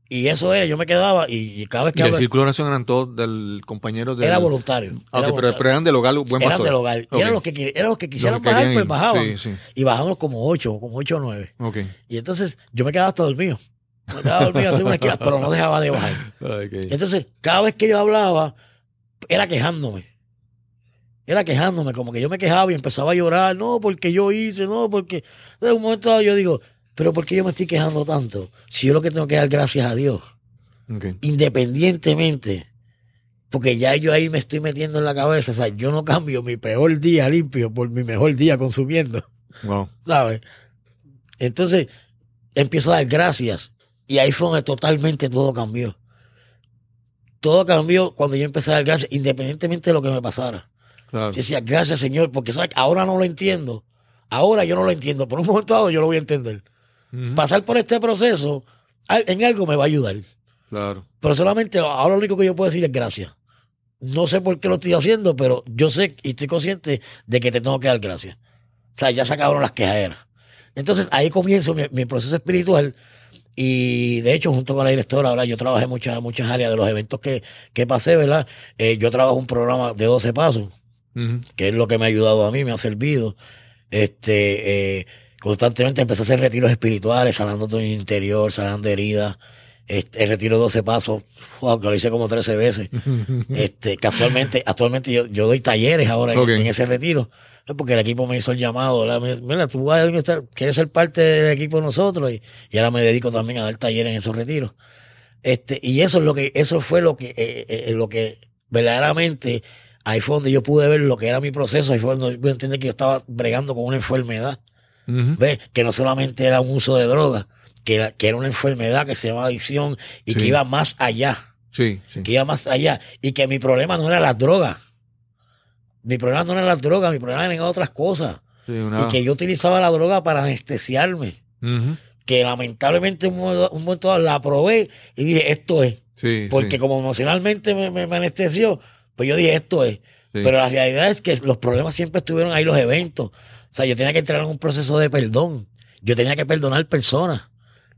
Y eso era, yo me quedaba, y, y cada vez Y que el hablo, círculo de oración eran todos del compañero de. era voluntario. Ah, era pero, voluntario. pero eran del hogar buen eran del hogar. Y Ok. eran los que, eran los que Los quisieran que bajar, pues bajaban. Sí, sí. Y bajaban como ocho, como ocho o nueve. Ok. Y entonces yo me quedaba hasta dormido. Me quedaba dormido en una esquina, pero no dejaba de bajar. Entonces, cada vez que yo hablaba, era quejándome. Era quejándome, como que yo me quejaba y empezaba a llorar, no, porque yo hice, no, porque. En un momento dado yo digo, pero ¿por qué yo me estoy quejando tanto? Si yo lo que tengo que dar gracias a Dios, independientemente, porque ya yo ahí me estoy metiendo en la cabeza, o sea, yo no cambio mi peor día limpio por mi mejor día consumiendo. Wow. ¿sabes? Entonces empiezo a dar gracias y ahí fue donde totalmente todo cambió. Todo cambió cuando yo empecé a dar gracias, independientemente de lo que me pasara. Claro. Yo decía, gracias Señor, porque ¿sabes? ahora no lo entiendo. Ahora yo no lo entiendo. Por un momento dado yo lo voy a entender. Pasar por este proceso en algo me va a ayudar. Claro. Pero solamente ahora lo único que yo puedo decir es gracias. No sé por qué lo estoy haciendo, pero yo sé y estoy consciente de que te tengo que dar gracias. O sea, ya se acabaron las quejaderas. Entonces ahí comienzo mi, mi proceso espiritual y de hecho junto con la directora, ahora yo trabajé en muchas, muchas áreas de los eventos que, que pasé, ¿verdad? Eh, yo trabajo un programa de 12 pasos, que es lo que me ha ayudado a mí, me ha servido. Este, eh, constantemente empecé a hacer retiros espirituales, sanando todo mi interior, sanando heridas. Este, el retiro de 12 pasos, wow, que lo hice como 13 veces. [LAUGHS] Este, que actualmente, actualmente yo, yo doy talleres ahora en ese retiro, Es porque el equipo me hizo el llamado, mira, tú vas a estar, quieres ser parte del equipo de nosotros y, y ahora me dedico también a dar talleres en esos retiros. Este, y eso es lo que, eso fue lo que, eh, eh, eh, lo que verdaderamente, ahí fue donde yo pude ver lo que era mi proceso, ahí fue donde pude entender que yo estaba bregando con una enfermedad. Ujú. ¿Ves? Que no solamente era un uso de droga, que era, que era una enfermedad que se llama adicción y Sí. que iba más allá, Sí, sí. que iba más allá. Y que mi problema no era las drogas. Mi problema no era las drogas, mi problema eran otras cosas. Sí, una- Y que yo utilizaba la droga para anestesiarme. Que lamentablemente un momento un momento dado la probé y dije, esto es. Sí, Porque sí, como emocionalmente me, me- me anestesió, pues yo dije, esto es. Pero la realidad es que los problemas siempre estuvieron ahí, los eventos. O sea, yo tenía que entrar en un proceso de perdón. Yo tenía que perdonar personas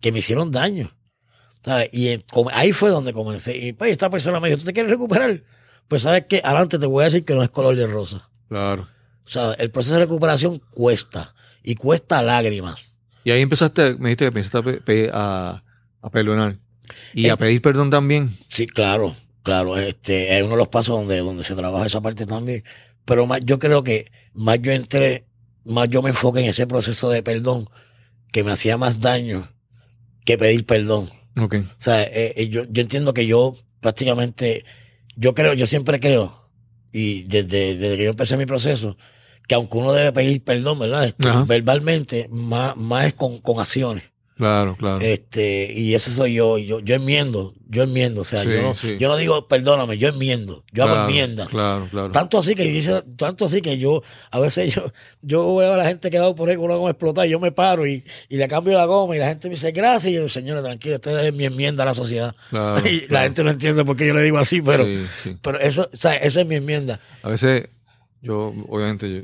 que me hicieron daño. ¿sabes? Y ahí fue donde comencé. Y pues esta persona me dijo, ¿tú te quieres recuperar? Pues sabes que adelante te voy a decir que no es color de rosa. Claro. O sea, el proceso de recuperación cuesta. Y cuesta lágrimas. Y ahí empezaste, me dijiste que empezaste a, a, a perdonar. Y a pedir perdón también. Sí, claro, claro. Este es uno de los pasos donde, donde se trabaja esa parte también. Pero más, yo creo que más yo entré, más yo me enfoqué en ese proceso de perdón que me hacía más daño que pedir perdón. Ok. O sea, eh, eh, yo, yo entiendo que yo prácticamente, yo creo, yo siempre creo, y desde, desde que yo empecé mi proceso, que aunque uno debe pedir perdón, ¿verdad? Este, verbalmente, más, más es con, con acciones. Claro, claro. Este, y eso soy yo, yo, yo enmiendo, yo enmiendo, o sea, Sí, yo, no, sí. yo no digo perdóname, yo enmiendo, yo hago claro, enmiendas. Claro, claro. Tanto así que yo tanto así que yo, a veces yo, yo veo a la gente quedado por ahí con una goma explotada y yo me paro y, y le cambio la goma y la gente me dice gracias y yo, señora, tranquilo, esto es mi enmienda a la sociedad. Claro, [LAUGHS] y la gente no entiende por qué yo le digo así, pero, Sí, pero eso, o sea, esa es mi enmienda. A veces, yo, obviamente, yo-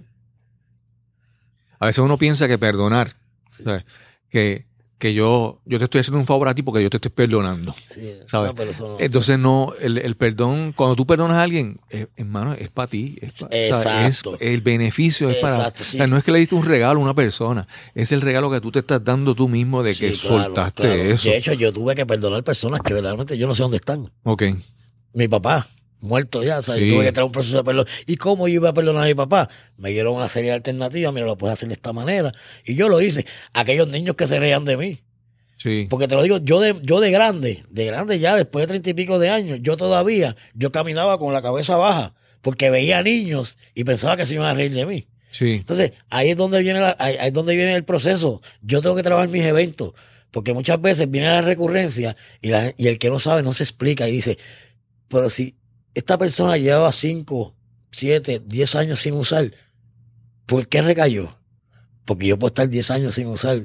a veces uno piensa que perdonar, ¿sabes? Que, que yo, yo te estoy haciendo un favor a ti porque yo te estoy perdonando. Sí, ¿Sabes? no, pero eso no- Entonces, no, el, el perdón, cuando tú perdonas a alguien, eh, hermano, es para ti. Es pa- Exacto. el beneficio es para. Sí. o sea, no es que le diste un regalo a una persona, es el regalo que tú te estás dando tú mismo de que Sí, claro, soltaste claro. eso. De hecho, yo tuve que perdonar personas que verdaderamente yo no sé dónde están. Ok. mi papá, muerto ya, o sea, yo Sí. tuve que a un proceso de perdón. ¿Y cómo yo iba a perdonar a mi papá? Me dieron una serie de alternativas, mira, lo puedes hacer de esta manera. Y yo lo hice. Aquellos niños que se reían de mí. Sí. Porque te lo digo, yo de, yo de grande, de grande ya, después de treinta y pico de años, yo todavía, yo caminaba con la cabeza baja, porque veía niños y pensaba que se iban a reír de mí. Sí. Entonces, ahí es donde viene la- ahí, ahí es donde viene el proceso. Yo tengo que trabajar mis eventos, porque muchas veces viene la recurrencia y, la- y el que no sabe no se explica y dice, pero si esta persona llevaba 5, 7, 10 años sin usar, ¿por qué recayó? Porque yo puedo estar 10 años sin usar,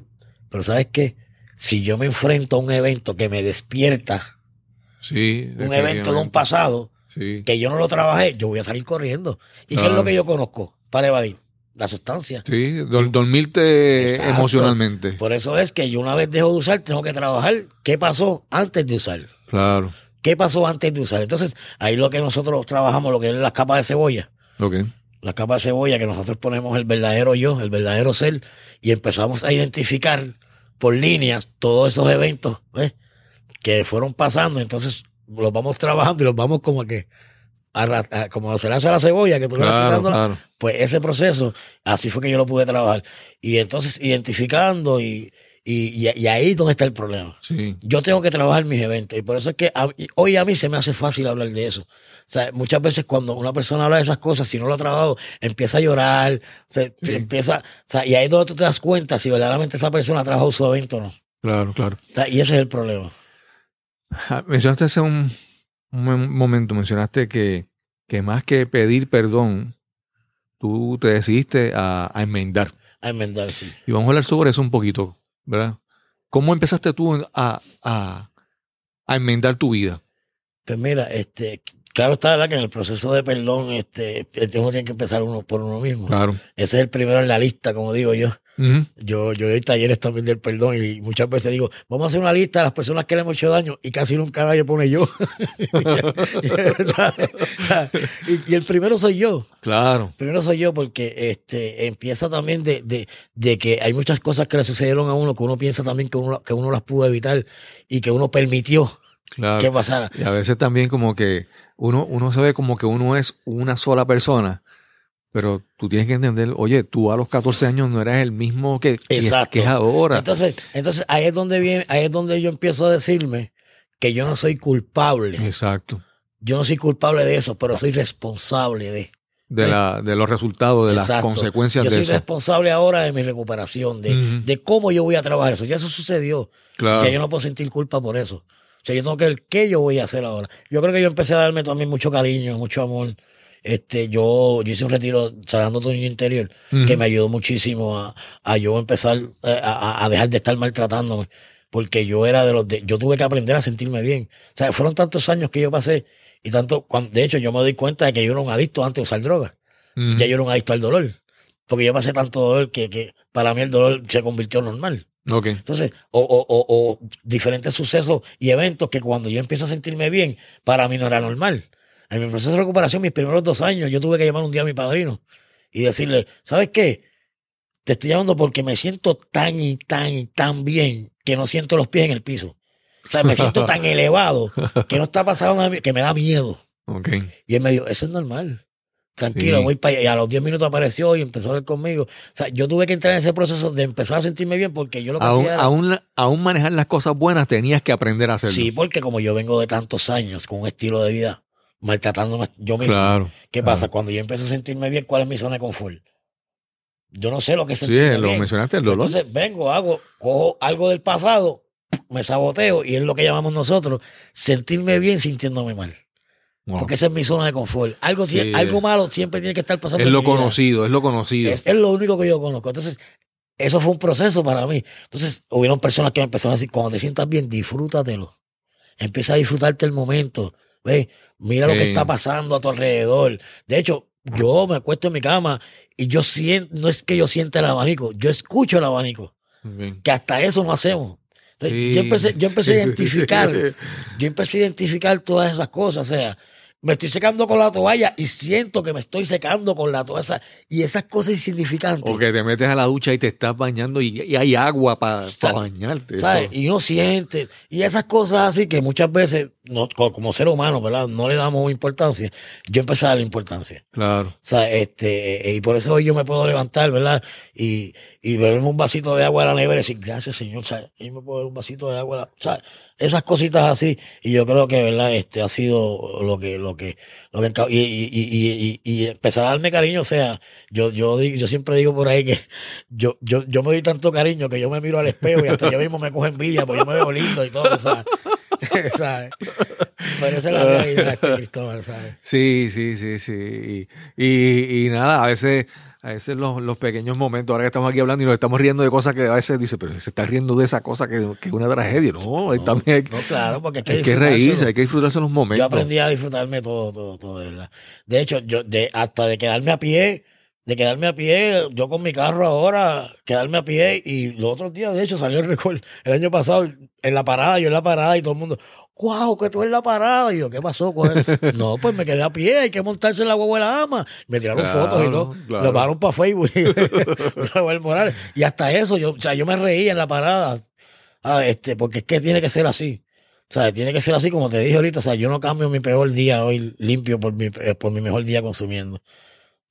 pero ¿sabes qué? Si yo me enfrento a un evento que me despierta, Sí. un evento de un pasado, Sí. que yo no lo trabajé, yo voy a salir corriendo. ¿Y qué es Claro. lo que yo conozco para evadir? La sustancia. Sí, dor- dormirte Exacto. emocionalmente. Por eso es que yo una vez dejo de usar, tengo que trabajar qué pasó antes de usar. Claro. ¿Qué pasó antes de usar? Entonces, ahí lo que nosotros trabajamos, lo que es las capas de cebolla. Ok. Las capas de cebolla que nosotros ponemos el verdadero yo, el verdadero ser, y empezamos a identificar por líneas todos esos eventos ¿ves? que fueron pasando. Entonces, los vamos trabajando y los vamos como que, a- como se le hace a la cebolla, que tú le vas Claro, la- claro. pues ese proceso, así fue que yo lo pude trabajar. Y entonces identificando y, y, y- y ahí es donde está el problema. Sí. Yo tengo que trabajar mis eventos y por eso es que a- hoy a mí se me hace fácil hablar de eso. O sea, muchas veces cuando una persona habla de esas cosas, si no lo ha trabajado, empieza a llorar, se, Sí. empieza, o sea, y ahí es donde tú te das cuenta si verdaderamente esa persona ha trabajado su evento o no. Claro, claro. sea, y ese es el problema. Ah, Mencionaste hace un, un mom- momento, mencionaste que, que más que pedir perdón, tú te decidiste a, a enmendar. A enmendar, sí. Y vamos a hablar sobre eso un poquito, ¿verdad? ¿Cómo empezaste tú a, a, a enmendar tu vida? Pues mira, este, claro está ¿verdad? que en el proceso de perdón, este, uno tiene que empezar uno por uno mismo. Claro. Ese es el primero en la lista, como digo yo. Yo, yo doy talleres también del perdón y muchas veces digo, vamos a hacer una lista de las personas que le hemos hecho daño y casi nunca nadie pone yo. [LAUGHS] y, y el primero soy yo. Claro. Primero soy yo porque este empieza también de, de, de que hay muchas cosas que le sucedieron a uno que uno piensa también que uno, que uno las pudo evitar y que uno permitió Claro. que pasara. Y a veces también como que uno, uno se ve como que uno es una sola persona, Pero tú tienes que entender, oye, tú a los 14 años no eras el mismo que, que, Exacto. que es ahora. Entonces, entonces ahí es donde viene, ahí es donde yo empiezo a decirme que yo no soy culpable. Exacto. Yo no soy culpable de eso, pero soy responsable de. De, la, de los resultados, de las consecuencias Yo de soy eso. responsable ahora de mi recuperación, de, de cómo yo voy a trabajar eso. Ya eso sucedió. Claro. Ya yo no puedo sentir culpa por eso. O sea, yo tengo que ver qué yo voy a hacer ahora. Yo creo que yo empecé a darme también mucho cariño, mucho amor. Este, yo, yo hice un retiro sanando tu niño interior que me ayudó muchísimo a, a yo empezar eh, a, a dejar de estar maltratándome. Porque yo era de los de, yo tuve que aprender a sentirme bien. O sea, fueron tantos años que yo pasé y tanto, cuando, de hecho, yo me doy cuenta de que yo era un adicto antes de usar drogas. Ujú. Ya yo era un adicto al dolor. Porque yo pasé tanto dolor que, que para mí el dolor se convirtió en normal. Ok. Entonces, o, o, o, o diferentes sucesos y eventos que cuando yo empiezo a sentirme bien, para mí no era normal. En mi proceso de recuperación, mis primeros dos años, yo tuve que llamar un día a mi padrino y decirle, ¿sabes qué? Te estoy llamando porque me siento tan y tan y tan bien que no siento los pies en el piso. O sea, me siento tan [LAUGHS] elevado que no está pasando nada, que me da miedo. Y él me dijo, eso es normal. Tranquilo, Sí. voy para allá. Y a los 10 minutos apareció y empezó a hablar conmigo. O sea, yo tuve que entrar en ese proceso de empezar a sentirme bien porque yo lo que Aún, hacía era- aún, aún manejar las cosas buenas tenías que aprender a hacerlo. Sí, porque como yo vengo de tantos años con un estilo de vida maltratándome yo mismo. Claro. ¿Qué claro. pasa? Cuando yo empiezo a sentirme bien, ¿cuál es mi zona de confort? Yo no sé lo que es Sí, sentirme lo bien. mencionaste, el dolor. Entonces vengo, hago, cojo algo del pasado, me saboteo y es lo que llamamos nosotros sentirme bien sintiéndome mal. Wow. Porque esa es mi zona de confort. Algo, Sí. algo malo siempre tiene que estar pasando. Es lo vida. conocido, es lo conocido. Es, es lo único que yo conozco. Entonces, eso fue un proceso para mí. Entonces, hubieron personas que me empezaron a decir, cuando te sientas bien, disfrútatelo. Empieza a disfrutarte el momento. Ve, mira lo que está pasando a tu alrededor. De hecho, yo me acuesto en mi cama y yo siento, no es que yo sienta el abanico, yo escucho el abanico. Bien. Que hasta eso no hacemos. Entonces, Sí, yo empecé, yo empecé a identificar, [LAUGHS] yo empecé a identificar todas esas cosas. O sea, me estoy secando con la toalla y siento que me estoy secando con la toalla. Y esas cosas insignificantes. O que te metes a la ducha y te estás bañando y, y hay agua para sea, bañarte. ¿sabes? Y uno siente, y esas cosas así que muchas veces, no, como ser humano, ¿verdad? No le damos importancia. Yo empecé a darle importancia. Claro. O sea, este, eh, y por eso hoy yo me puedo levantar, ¿verdad? Y, y beberme un vasito de agua de la nevera y decir, gracias, Señor. Sea, yo me puedo beber un vasito de agua. sea, esas cositas así. Y yo creo que, ¿verdad? Este ha sido lo que, lo que, lo que, y, y, y, y, empezar a darme cariño. O sea, yo, yo yo siempre digo por ahí que [LAUGHS] yo, yo, yo me doy tanto cariño que yo me miro al espejo y hasta yo mismo me cojo envidia porque yo me veo lindo y todo, ¿sabes? [LAUGHS] ¿Sabes? Pero esa es la realidad, este Cristóbal, ¿sabes? Sí, sí, sí, sí. Y, y, y nada, a veces, a veces los, los pequeños momentos, ahora que estamos aquí hablando y nos estamos riendo de cosas que a veces dice, pero se está riendo de esa cosa que, que es una tragedia. No, ahí también hay, No, claro, porque hay que, hay que reírse, hay que disfrutarse los momentos. Yo aprendí a disfrutarme todo, todo, todo, de verdad. De hecho, yo, de, hasta de quedarme a pie, de quedarme a pie, yo con mi carro ahora, quedarme a pie, y los otros días, de hecho, salió el récord el año pasado, en la parada, yo en la parada, y todo el mundo, wow, que tú en la parada. Y yo, ¿qué pasó [LAUGHS] no, pues me quedé a pie, hay que montarse en la guagua de la ama. Me tiraron Claro, fotos y todo. claro. Lo bajaron para Facebook. [LAUGHS] [LAUGHS] Morales. Y hasta eso, yo, o sea, yo me reía en la parada. Ah, este, porque es que tiene que ser así. O sea, tiene que ser así como te dije ahorita. O sea, yo no cambio mi peor día hoy limpio por mi, eh, por mi mejor día consumiendo.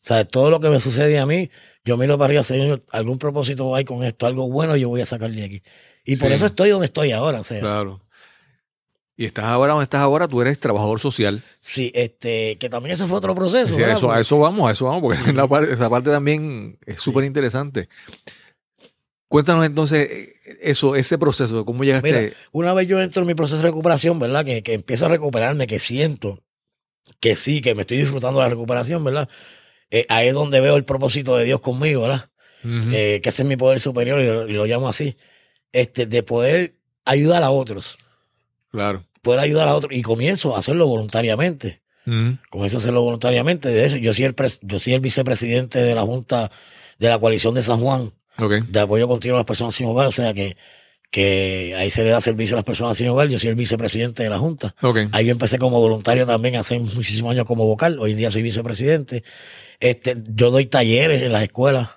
O sea, todo lo que me sucede a mí, yo miro para arriba, señor, algún propósito hay con esto, algo bueno yo voy a sacar de aquí. Y por Sí. eso estoy donde estoy ahora. O sea, Claro. Y estás ahora donde estás ahora, tú eres trabajador social. sí, este, que también eso fue otro proceso. Sí, a eso vamos, a eso vamos, porque [LAUGHS] la esa parte también es súper interesante. Cuéntanos entonces eh, eso, ese proceso, cómo llegaste. Mira, una vez yo entro en mi proceso de recuperación, ¿verdad? Que, que empiezo a recuperarme, que siento que sí, que me estoy disfrutando de la recuperación, ¿verdad? Eh, ahí es donde veo el propósito de Dios conmigo, ¿verdad? Eh, que ese es mi poder superior y lo, y lo llamo así. Este, de poder ayudar a otros, claro. poder ayudar a otros y comienzo a hacerlo voluntariamente. Ujú. Comienzo a hacerlo voluntariamente. De eso, yo soy el, yo soy el vicepresidente de la Junta de la Coalición de San Juan Ok. de apoyo continuo a las personas sin hogar, o sea que, que ahí se le da servicio a las personas sin hogar. Yo soy el vicepresidente de la Junta. Ok. Ahí yo empecé como voluntario también hace muchísimos años como vocal. Hoy en día soy vicepresidente. Este, yo doy talleres en las escuelas.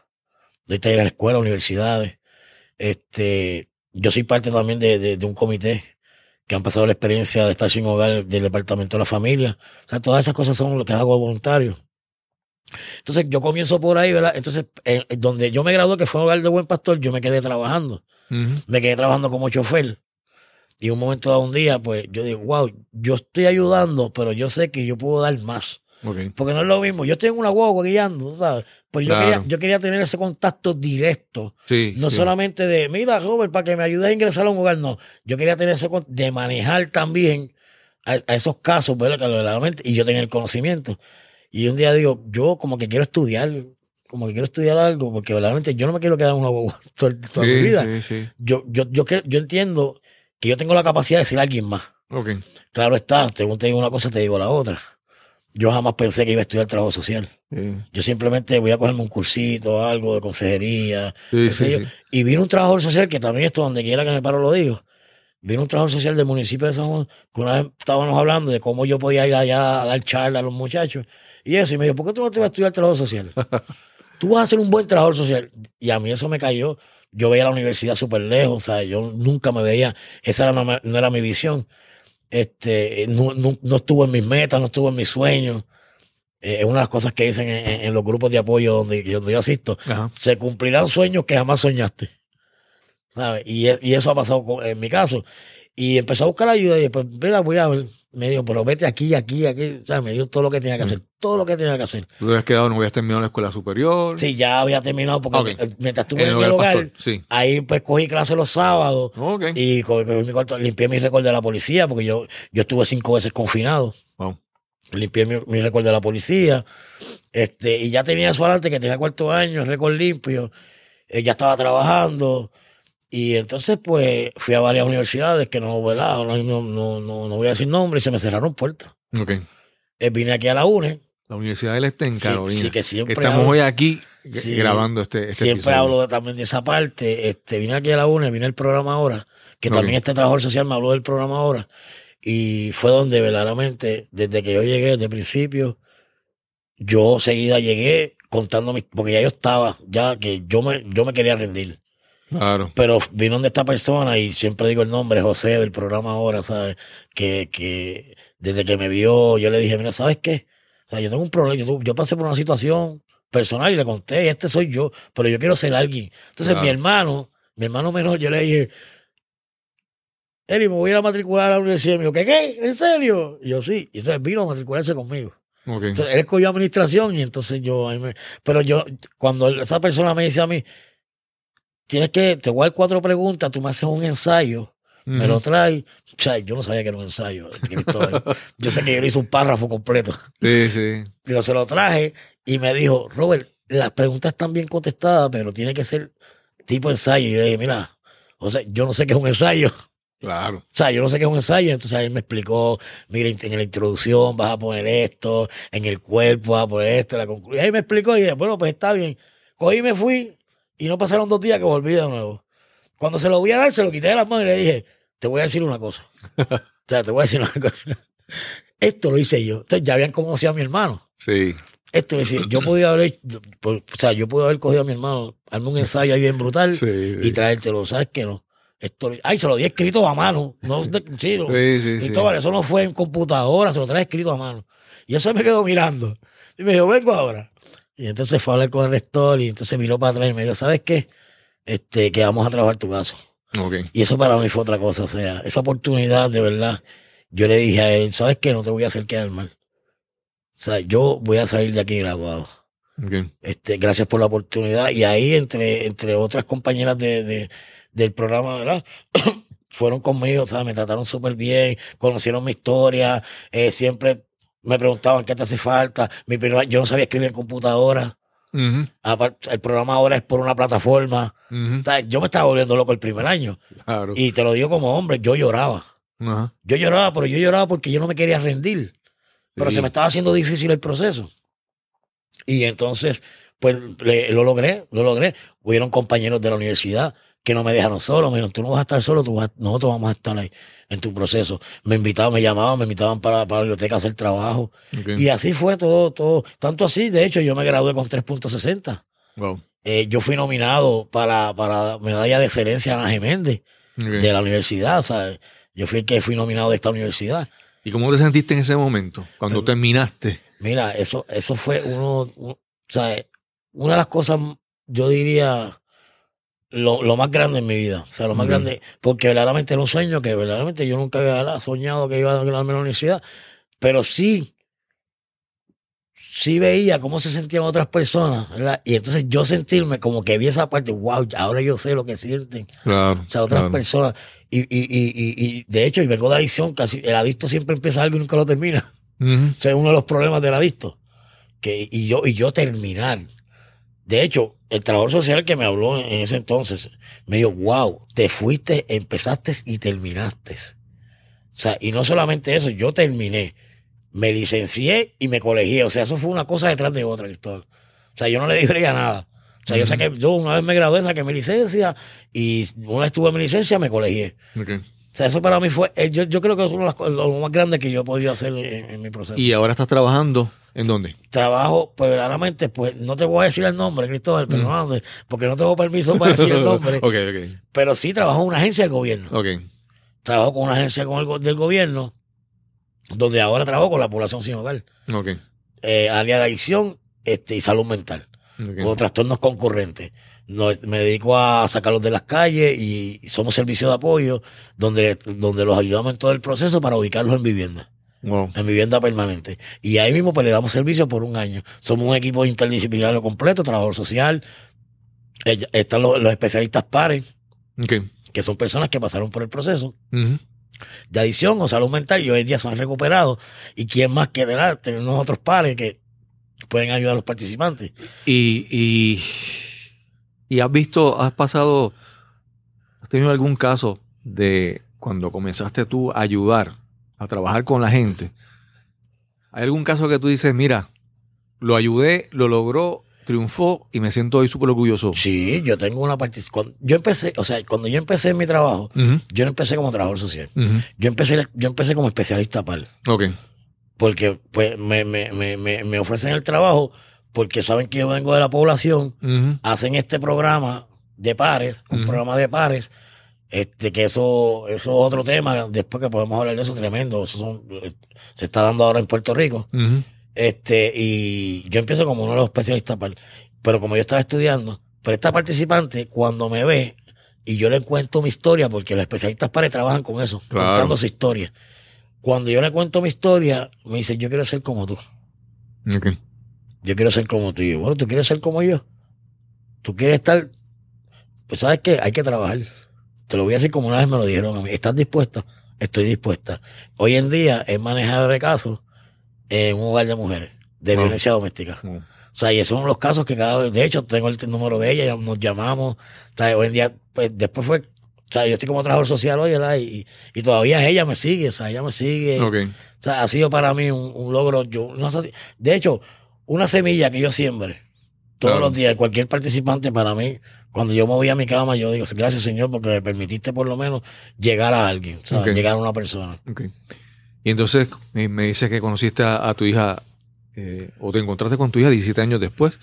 Doy talleres en las escuelas, universidades. Este, yo soy parte también de, de, de un comité que han pasado la experiencia de estar sin hogar del Departamento de la Familia. O sea, todas esas cosas son lo que hago voluntario. Entonces yo comienzo por ahí, ¿verdad? Entonces, eh, donde yo me gradué, que fue un hogar de buen pastor, yo me quedé trabajando. Me quedé trabajando como chofer. Y un momento dado, un día, pues yo digo, wow, yo estoy ayudando, pero yo sé que yo puedo dar más. Porque no es lo mismo. Yo estoy en una guagua guiando, ¿sabes? Pues yo, Claro. quería, yo quería tener ese contacto directo. Sí. No sí. solamente de, mira, Robert, para que me ayudes a ingresar a un hogar, no. Yo quería tener ese de manejar también a, a esos casos, ¿verdad? Que verdaderamente, y yo tenía el conocimiento. Y un día digo, yo como que quiero estudiar, como que quiero estudiar algo, porque verdaderamente yo no me quiero quedar en una guagua [LAUGHS] toda, toda mi vida. Yo, yo, yo, yo entiendo que yo tengo la capacidad de ser alguien más. Claro está, según te digo una cosa, te digo la otra. Yo jamás pensé que iba a estudiar trabajo social. Sí, Yo simplemente voy a cogerme un cursito, algo de consejería, sí, sí. Y vino un trabajador social, que también esto donde quiera que me paro lo digo. Vino un trabajador social del municipio de San Juan, que una vez estábamos hablando de cómo yo podía ir allá a dar charla a los muchachos. Y eso, y me dijo, ¿por qué tú no te vas a estudiar trabajo social? [LAUGHS] Tú vas a ser un buen trabajador social. Y a mí eso me cayó. Yo veía la universidad súper lejos, o sea, yo nunca me veía, esa era no, no era mi visión. Este, no, no, no estuvo en mis metas, no estuvo en mis sueños. Eh, es una de las cosas que dicen en, los grupos de apoyo donde, donde yo asisto Ajá. se cumplirán sueños que jamás soñaste. ¿Sabes? Y, y eso ha pasado con- en mi caso. Y empecé a buscar ayuda y después, mira, voy a ver. Me dijo, pero vete aquí, aquí, aquí. O sea, me dio todo lo que tenía que hacer, todo lo que tenía que hacer. Tú te habías quedado, no habías terminado la escuela superior. Sí, ya había terminado porque eh, mientras estuve En en, el hogar hogar, pastor, sí. ahí pues cogí clases los sábados Ok. y limpié mi récord de la policía porque yo, yo estuve cinco veces confinado. Wow. limpié mi, mi récord de la policía, este, y ya tenía eso adelante, que tenía cuarto año, récord limpio, eh, ya estaba trabajando, y entonces pues fui a varias universidades que no, ¿verdad? No, no, no, no voy a decir nombres, y se me cerraron puertas. Ok. Eh, vine aquí a la UNE, La Universidad del Este en Carolina. sí, que siempre Estamos hablo- hoy aquí Sí, grabando este, este siempre episodio. hablo también de esa parte, este, vine aquí a la UNE, vine al programa ahora, que también este trabajador social me habló del programa ahora, y fue donde verdaderamente, desde que yo llegué, desde el principio, yo seguida llegué contando mis, porque ya yo estaba, ya que yo me, yo me quería rendir. Claro. Pero vino donde esta persona, y siempre digo el nombre, José, del programa ahora, ¿sabes? Que, que desde que me vio, yo le dije, mira, ¿sabes qué? O sea, yo tengo un problema, yo, yo pasé por una situación personal y le conté, este soy yo, pero yo quiero ser alguien. Entonces, Claro. mi hermano, mi hermano menor, yo le dije, Eri, me voy a matricular a la universidad. Y me dijo, ¿qué, qué? ¿En serio? Y yo, sí. Y entonces vino a matricularse conmigo. Entonces, él escogió administración y entonces yo, ahí me- pero yo, cuando esa persona me dice a mí, tienes que, te voy a dar cuatro preguntas, tú me haces un ensayo, me lo traes. O sea, yo no sabía que era un ensayo, [LAUGHS] yo sé que yo le hice un párrafo completo. Sí, sí. Digo, se lo traje y me dijo, Robert, las preguntas están bien contestadas, pero tiene que ser tipo ensayo. Y yo le dije, mira, o sea, yo no sé qué es un ensayo. Claro. O sea, yo no sé qué es un ensayo, entonces él me explicó, mira, en la introducción vas a poner esto, en el cuerpo vas a poner esto, la conclusión. Ahí me explicó y dije, bueno, pues está bien. Cogí y me fui y no pasaron dos días que volví de nuevo. Cuando se lo voy a dar, se lo quité de las manos y le dije, te voy a decir una cosa. [LAUGHS] o sea, te voy a decir una cosa. Esto lo hice yo. Entonces ya habían conocido a mi hermano. Sí. Esto lo hice yo. Podía haber hecho, o sea, yo pude haber cogido a mi hermano, armé un ensayo ahí bien brutal Sí. y traértelo. ¿Sabes qué no? Esto, ay, se lo di escrito a mano. No, [LAUGHS] de- sí, Sí, sí, sí. Cristóbal, eso no fue en computadora, se lo trae escrito a mano. Y eso me quedó mirando. Y me dijo, vengo ahora. Y entonces fue a hablar con el rector y entonces miró para atrás y me dijo, ¿sabes qué? Este, que vamos a trabajar tu caso. Y eso para mí fue otra cosa. O sea, esa oportunidad, de verdad, yo le dije a él, ¿sabes qué? No te voy a hacer quedar mal. O sea, yo voy a salir de aquí graduado. Este, gracias por la oportunidad. Y ahí, entre, entre otras compañeras de, de- del programa, ¿verdad? [COUGHS] Fueron conmigo, ¿sabes? Me trataron súper bien, conocieron mi historia, eh, siempre me preguntaban qué te hace falta. Mi primera- yo no sabía escribir en computadora. El programa ahora es por una plataforma. ujú. O sea, yo me estaba volviendo loco el primer año. Claro. Y te lo digo como hombre, yo lloraba. Yo lloraba, pero yo lloraba porque yo no me quería rendir. Pero Sí. se me estaba haciendo difícil el proceso. Y entonces, pues le- lo logré, lo logré. Hubieron compañeros de la universidad que no me dejaron solo. Me dijeron, tú no vas a estar solo, tú vas- nosotros vamos a estar ahí en tu proceso. Me invitaban, me llamaban, me invitaban para, para la biblioteca a hacer trabajo. Y así fue todo, todo. Tanto así, de hecho, yo me gradué con 3.60. Wow. Eh, yo fui nominado para, para medalla de excelencia Ana Geméndez Ok. de la universidad, ¿sabes? Yo fui el que fui nominado de esta universidad. ¿Y cómo te sentiste en ese momento? Cuando Pues- terminaste. Mira, eso, eso fue uno, un- o sea, una de las cosas, yo diría, lo, lo más grande en mi vida. O sea, lo más grande, porque verdaderamente era un sueño que verdaderamente yo nunca había soñado que iba a graduarme la universidad, pero sí, sí veía cómo se sentían otras personas, ¿verdad? Y entonces yo sentirme como que vi esa parte, wow, ahora yo sé lo que sienten. Claro. O sea, otras claro. personas. Y, y, y, y, de hecho, y vengo de adicción, casi el adicto siempre empieza algo y nunca lo termina. Ujú. O sea, es uno de los problemas del adicto. Que, y yo, y yo terminar. De hecho, el trabajador social que me habló en, ese entonces me dijo, wow, te fuiste, empezaste y terminaste. O sea, y no solamente eso, yo terminé. Me licencié y me colegié. O sea, eso fue una cosa detrás de otra, Cristóbal. O sea, yo no le diría nada. O sea, yo Ujú. saqué, yo una vez me gradué, saqué mi licencia y una vez tuve mi licencia, me colegié. Ok. O sea, eso para mí fue, eh, yo, yo creo que es uno de co- lo más grande que yo he podido hacer en, en mi proceso. Y ahora estás trabajando en dónde? Trabajo, pues verdaderamente, pues no te voy a decir el nombre, Cristóbal, Mm. perdóname, porque no tengo permiso para decir el [LAUGHS] nombre, ok, ok. pero sí trabajo en una agencia del gobierno. Ok. Trabajo con una agencia con el del gobierno, donde ahora trabajo con la población sin hogar, Ok. eh, área de adicción este, y salud mental, ok. o trastornos concurrentes. No, me dedico a sacarlos de las calles y, y somos servicio de apoyo donde, donde los ayudamos en todo el proceso para ubicarlos en vivienda. Wow. en vivienda permanente. Y ahí mismo pues le damos servicio por un año. Somos un equipo interdisciplinario completo, trabajador social. Eh, Están los, los especialistas pares, Ok. que son personas que pasaron por el proceso de adicción o salud mental y hoy en día se han recuperado. Y quién más que tener unos otros pares que pueden ayudar a los participantes. Y, y, y has visto, has pasado, has tenido algún caso de cuando comenzaste tú a ayudar, a trabajar con la gente. ¿Hay algún caso que tú dices, mira, lo ayudé, lo logró, triunfó y me siento hoy súper orgulloso? Sí, yo tengo una participación. Yo empecé, o sea, cuando yo empecé en mi trabajo, yo no empecé como trabajador social. Yo empecé, yo empecé como especialista par. Ok. Porque pues me, me, me, me, ofrecen el trabajo porque saben que yo vengo de la población hacen este programa de pares, un programa de pares, este que eso, eso es otro tema, después que podemos hablar de eso tremendo, eso son- se está dando ahora en Puerto Rico, este, y yo empiezo como uno de los especialistas pero como yo estaba estudiando, pero esta participante cuando me ve y yo le cuento mi historia, porque los especialistas pares trabajan con eso, Claro. contando su historia. Cuando yo le cuento mi historia, me dice, yo quiero ser como tú yo quiero ser como tú. Y yo, bueno, tú quieres ser como yo. Tú quieres estar, pues sabes qué, hay que trabajar. Te lo voy a decir como una vez me lo dijeron a mí. ¿Estás dispuesta? Estoy dispuesta. Hoy en día es manejador de casos en un hogar de mujeres, de violencia doméstica. O sea, y esos son los casos que cada vez, de hecho, tengo el número de ella, nos llamamos. O sea, hoy en día, pues después fue, o sea, yo estoy como trabajador social hoy, ¿verdad? Y, y todavía ella me sigue, o sea, ella me sigue. Ok. O sea, ha sido para mí un, un logro. Yo, no de hecho, una semilla que yo siembre todos Claro. los días, cualquier participante para mí, cuando yo me voy a mi cama, yo digo, gracias Señor, porque me permitiste por lo menos llegar a alguien, llegar a una persona. Y entonces me, dices que conociste a, a tu hija, eh, o te encontraste con tu hija 17 años después,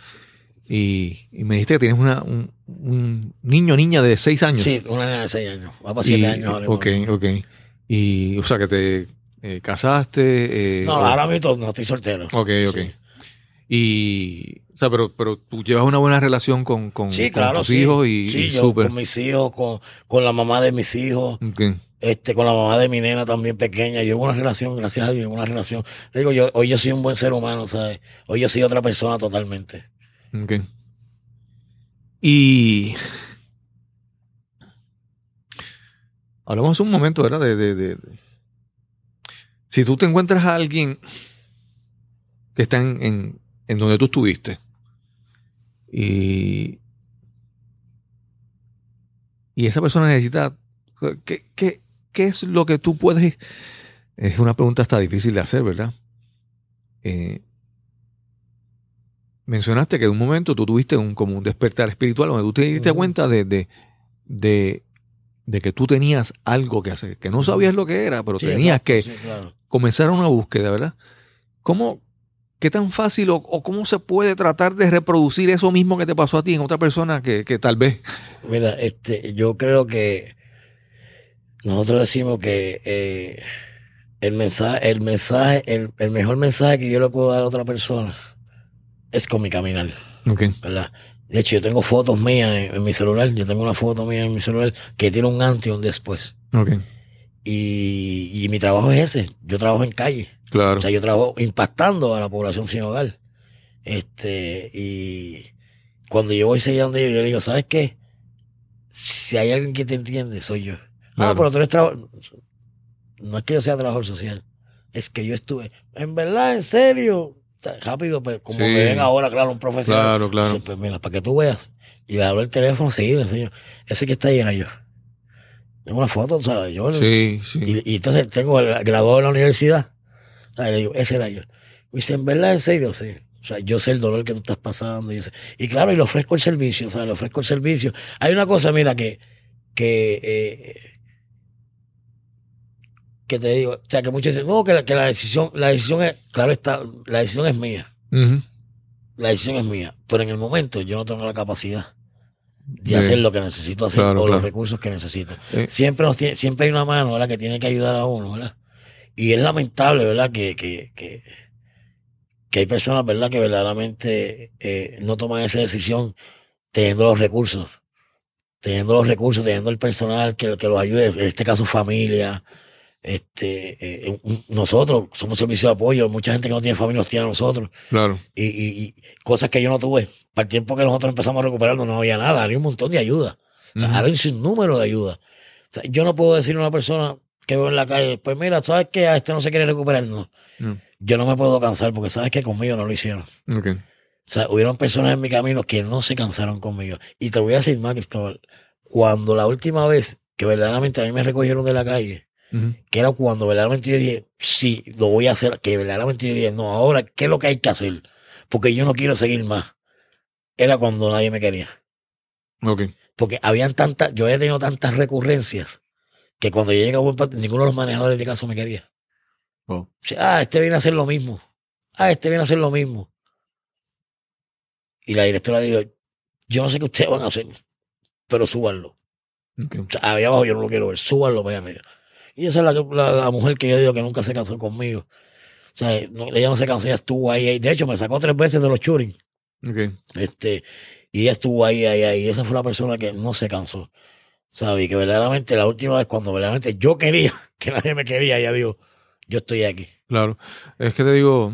y, y me dijiste que tienes una, un, un niño o niña de 6 años. Sí, una nena de 6 años, va para Y- 7 años ahora. Ok, ok. Y, o sea, que te eh, casaste. eh, No, ahora mismo no estoy soltero. Ok, ok. Sí. Y, o sea, pero, pero tú llevas una buena relación con, con, Sí, con claro, tus sí. hijos y, Sí, y yo con mis hijos, con, con la mamá de mis hijos, este, con la mamá de mi nena también pequeña. Yo llevo una relación, gracias a Dios, una relación. Digo, yo, hoy yo soy un buen ser humano, ¿sabes? Hoy yo soy otra persona totalmente. ok. Y hablamos un momento, ¿verdad? De, de- de- de- Si tú te encuentras a alguien que está en, en, en donde tú estuviste y, y esa persona necesita, ¿qué, qué, qué es lo que tú puedes? Es una pregunta hasta difícil de hacer, ¿verdad? Eh, mencionaste que en un momento tú tuviste un, como un despertar espiritual donde tú te diste cuenta de, de, de, de que tú tenías algo que hacer, que no sabías lo que era, pero Sí, tenías exacto, que sí, claro. comenzar una búsqueda, ¿verdad? ¿Cómo, qué tan fácil o, o cómo se puede tratar de reproducir eso mismo que te pasó a ti en otra persona que, que tal vez... Mira, este, yo creo que nosotros decimos que eh, El mensaje, el mensaje, el, el mejor mensaje que yo le puedo dar a otra persona es con mi caminar, Ok. ¿verdad? De hecho, yo tengo fotos mías en, en mi celular. Yo tengo una foto mía en mi celular que tiene un antes y un después. Ok. Y, y mi trabajo es ese. Yo trabajo en calle. Claro. O sea, yo trabajo impactando a la población sin hogar. Este, y cuando yo voy sellando, yo, yo le digo, ¿sabes qué? Si hay alguien que te entiende, soy yo. Ah, Claro. pero tú eres trabajador. No es que yo sea trabajador social. Es que yo estuve. En verdad, en serio. Rápido, pues, como Sí. me ven ahora, claro, un profesional. Claro, claro. Pues mira, para que tú veas. Y le hablo el teléfono seguido, enseño. Ese que está ahí era yo. Tengo una foto, ¿sabes? Yo, Sí, sí. y, y entonces tengo el graduado de la universidad. Digo, ese era yo. Me dice, ¿en verdad, en serio? Sí. O sea, yo sé el dolor que tú estás pasando. Y, y claro, y le ofrezco el servicio, o sea, le ofrezco el servicio. Hay una cosa, mira, que, que, eh, que te digo, o sea, que muchos dicen, no, que la, que la decisión, la decisión es, claro está, la decisión es mía. La decisión es mía. Pero en el momento yo no tengo la capacidad de Sí. hacer lo que necesito hacer Claro, o claro. los recursos que necesito. Eh. Siempre nos tiene, siempre hay una mano, ¿verdad? Que tiene que ayudar a uno, ¿verdad? Y es lamentable, ¿verdad? Que, que, que, que hay personas, ¿verdad? Que verdaderamente eh, no toman esa decisión teniendo los recursos. Teniendo los recursos, teniendo el personal que, que los ayude, en este caso familia, este, eh, nosotros somos servicio de apoyo, mucha gente que no tiene familia nos tiene a nosotros Claro. y, y, y cosas que yo no tuve. Para el tiempo que nosotros empezamos a recuperarnos no había nada, había un montón de ayuda. O sea, había un sinnúmero de ayuda. O sea, yo no puedo decirle a una persona que veo en la calle, pues mira, ¿sabes qué? A este no se quiere recuperar. No. Mm. Yo no me puedo cansar porque sabes que conmigo no lo hicieron. Ok. O sea, hubieron personas en mi camino que no se cansaron conmigo. Y te voy a decir más, Cristóbal. Cuando la última vez que verdaderamente a mí me recogieron de la calle, que era cuando verdaderamente yo dije, sí, lo voy a hacer, que verdaderamente yo dije, no, ahora, ¿qué es lo que hay que hacer? Porque yo no quiero seguir más. Era cuando nadie me quería. Ok. Porque habían tantas, yo había tenido tantas recurrencias que cuando yo llegué a buen ninguno de los manejadores de caso me quería. Oh. Ah, este viene a hacer lo mismo. Ah, este viene a hacer lo mismo. Y la directora dijo, yo no sé qué ustedes van a hacer, pero súbanlo. Ok. O sea, allá abajo yo no lo quiero ver, súbanlo para allá arriba. Y esa es la, la, la mujer que yo digo que nunca se cansó conmigo. O sea, no- ella no se cansó, ella estuvo ahí, ahí. De hecho, me sacó tres veces de los churing. Este, y ella estuvo ahí, ahí, ahí. Esa fue la persona que no se cansó. ¿Sabes? Y que verdaderamente la última vez cuando verdaderamente yo quería, [LAUGHS] que nadie me quería, ella dijo, yo estoy aquí. Claro. Es que te digo,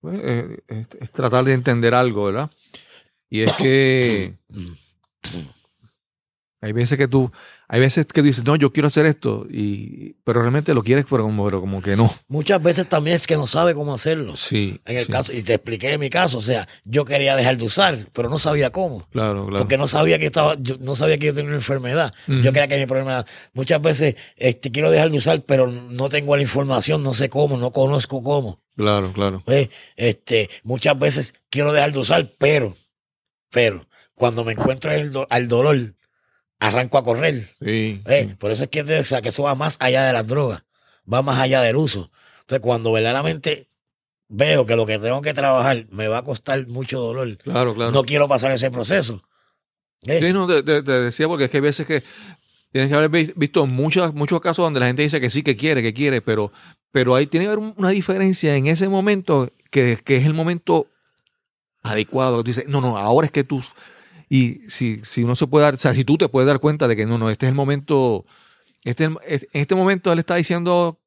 pues, eh, es, es tratar de entender algo, ¿verdad? Y es que [CLEARS THROAT] Mm. hay veces que tú, hay veces que dices, no, yo quiero hacer esto, y, pero realmente lo quieres, pero como, pero como que no. Muchas veces también es que no sabe cómo hacerlo. Sí. En el sí. caso, y te expliqué en mi caso, o sea, yo quería dejar de usar, pero no sabía cómo. Claro, claro. Porque no sabía que estaba, yo no sabía que yo tenía una enfermedad. Yo creía que mi problema era, muchas veces este, quiero dejar de usar, pero no tengo la información, no sé cómo, no conozco cómo. Claro, claro. ¿Ves? Este, muchas veces quiero dejar de usar, pero, pero, cuando me encuentro el do- al dolor, arranco a correr. Sí. Por eso es que, o sea, que eso va más allá de las drogas, va más allá del uso. Entonces, cuando verdaderamente veo que lo que tengo que trabajar me va a costar mucho dolor, Claro, claro. no quiero pasar ese proceso. ¿Ves? Sí, no, te, te- te decía porque es que hay veces que tienes que haber vi- visto muchos, muchos casos donde la gente dice que sí, que quiere, que quiere, pero, pero ahí tiene que haber un- una diferencia en ese momento que, que es el momento adecuado. que Tú dices, no, no, ahora es que tú. Y si, si uno se puede dar, o sea, si tú te puedes dar cuenta de que no, no, este es el momento. Este, es- en este momento él está diciendo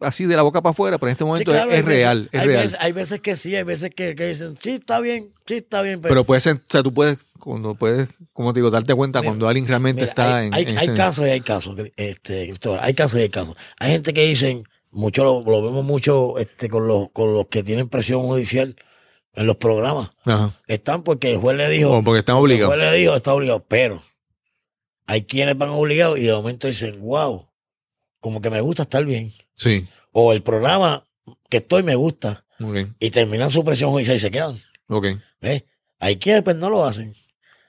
así de la boca para afuera, pero en este Sí, momento claro, es, hay es veces- real, es hay real. Veces, hay veces que sí, hay veces que, que dicen, sí, está bien, sí, está bien. Pero, pero puede ser, o sea, tú puedes, cuando puedes, como te digo, darte cuenta Mira, cuando alguien realmente mira, está hay, en, hay, en hay casos y hay casos, este, Cristóbal, hay casos y hay casos. Hay gente que dicen, mucho lo, lo vemos mucho este, con, los, con los que tienen presión judicial en los programas. Ajá. Están porque el juez le dijo, O porque están el obligados. juez le dijo, está obligado, pero hay quienes van obligados y de momento dicen, wow, como que me gusta estar bien. Sí. O el programa que estoy me gusta Ok. y terminan su presión judicial y se quedan. Ok. ¿ves? Hay quienes pues no lo hacen.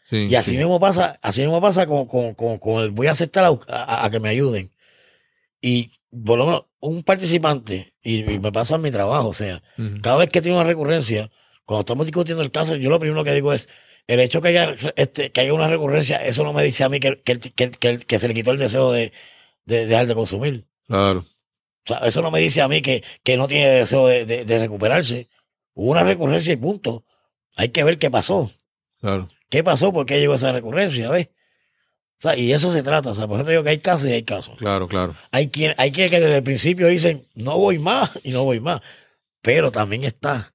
Sí, Y así sí. mismo pasa, así mismo pasa con, con, con, con el voy a aceptar a, a- a que me ayuden. Y por lo menos un participante, y, y me pasa en mi trabajo, o sea, cada vez que tiene una recurrencia, cuando estamos discutiendo el caso, yo lo primero que digo es, el hecho que haya, este, que haya una recurrencia, eso no me dice a mí que, que, que, que- se le quitó el deseo de, de dejar de consumir. Claro. sea, eso no me dice a mí que, que no tiene deseo de, de- de recuperarse. Hubo una recurrencia y punto. Hay que ver qué pasó. Claro. ¿Qué pasó? ¿Por qué llegó esa recurrencia? ¿Ves? O sea, y eso se trata. O sea, por eso te digo que hay casos y hay casos. Claro, claro. Hay quien, hay quien que desde el principio dicen, no voy más y no voy más. Pero también está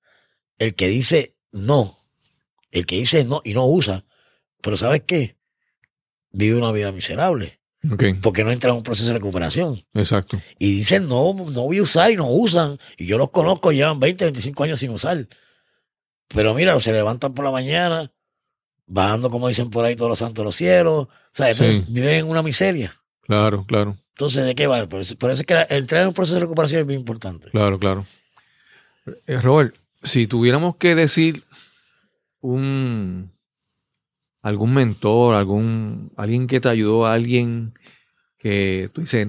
el que dice no. El que dice no y no usa. Pero ¿sabes qué? Vive una vida miserable. Porque no entra en un proceso de recuperación. exacto. Y dicen, no, no voy a usar y no usan. Y yo los conozco, llevan 20, 25 años sin usar. Pero mira, se levantan por la mañana, bajando, como dicen por ahí, todos los santos de los cielos. O sea, entonces Sí. viven en una miseria. Claro, claro, Entonces, ¿de qué vale? Por eso, por eso es que la- entrar en un proceso de recuperación es bien importante. claro, claro. Eh, Robert, si tuviéramos que decir un algún mentor, algún alguien que te ayudó, alguien que tú dices,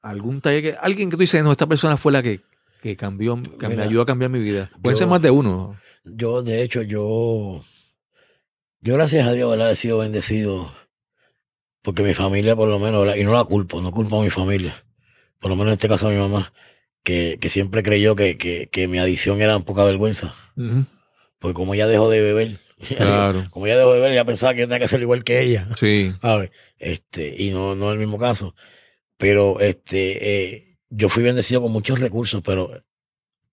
algún taller que alguien que tú dices, no, esta persona fue la que, que cambió, que me ayudó a cambiar mi vida. Pueden yo- ser más de uno. Yo, de hecho, yo, yo gracias a Dios, ¿verdad? He sido bendecido. Porque mi familia, por lo menos, ¿verdad? y no la culpo, no culpo a mi familia. Por lo menos en este caso a mi mamá, que, que siempre creyó que, que, que mi adicción era un poca vergüenza. Porque como ella dejó de beber, Claro. [LAUGHS] como ella dejó de beber, ella pensaba que yo tenía que ser igual que ella. Sí, [LAUGHS] ¿sabes? Este, y no, no es el mismo caso. Pero este, eh, yo fui bendecido con muchos recursos, pero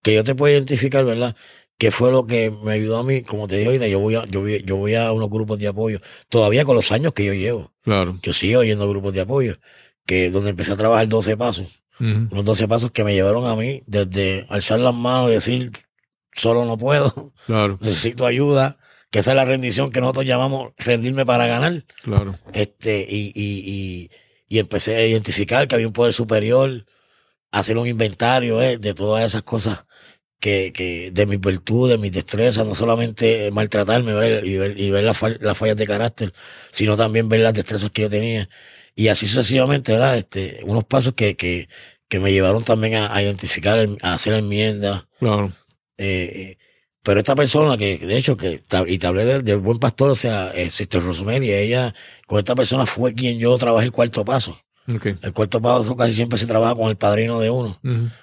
que yo te puedo identificar, ¿verdad? Que fue lo que me ayudó a mí, como te dije ahorita, yo voy a, yo voy, yo voy a unos grupos de apoyo, todavía con los años que yo llevo. claro. Yo sigo yendo a grupos de apoyo, que donde empecé a trabajar 12 pasos, Ujú. unos 12 pasos que me llevaron a mí desde alzar las manos y decir, solo no puedo, Claro, necesito ayuda, que esa es la rendición que nosotros llamamos rendirme para ganar claro. este y, y, y, y empecé a identificar que había un poder superior, hacer un inventario eh, de todas esas cosas que, que de mis virtudes, mis destrezas, no solamente maltratarme y ver, y ver las, las fallas de carácter, sino también ver las destrezas que yo tenía. Y así sucesivamente, ¿verdad? Este, unos pasos que, que, que me llevaron también a, a identificar, a hacer enmiendas, Claro. eh, pero esta persona que, de hecho, que, y te hablé del, del buen pastor, o sea, eh, Sister Rosemary, ella, con esta persona fue quien yo trabajé el cuarto paso. El cuarto paso casi siempre se trabaja con el padrino de uno,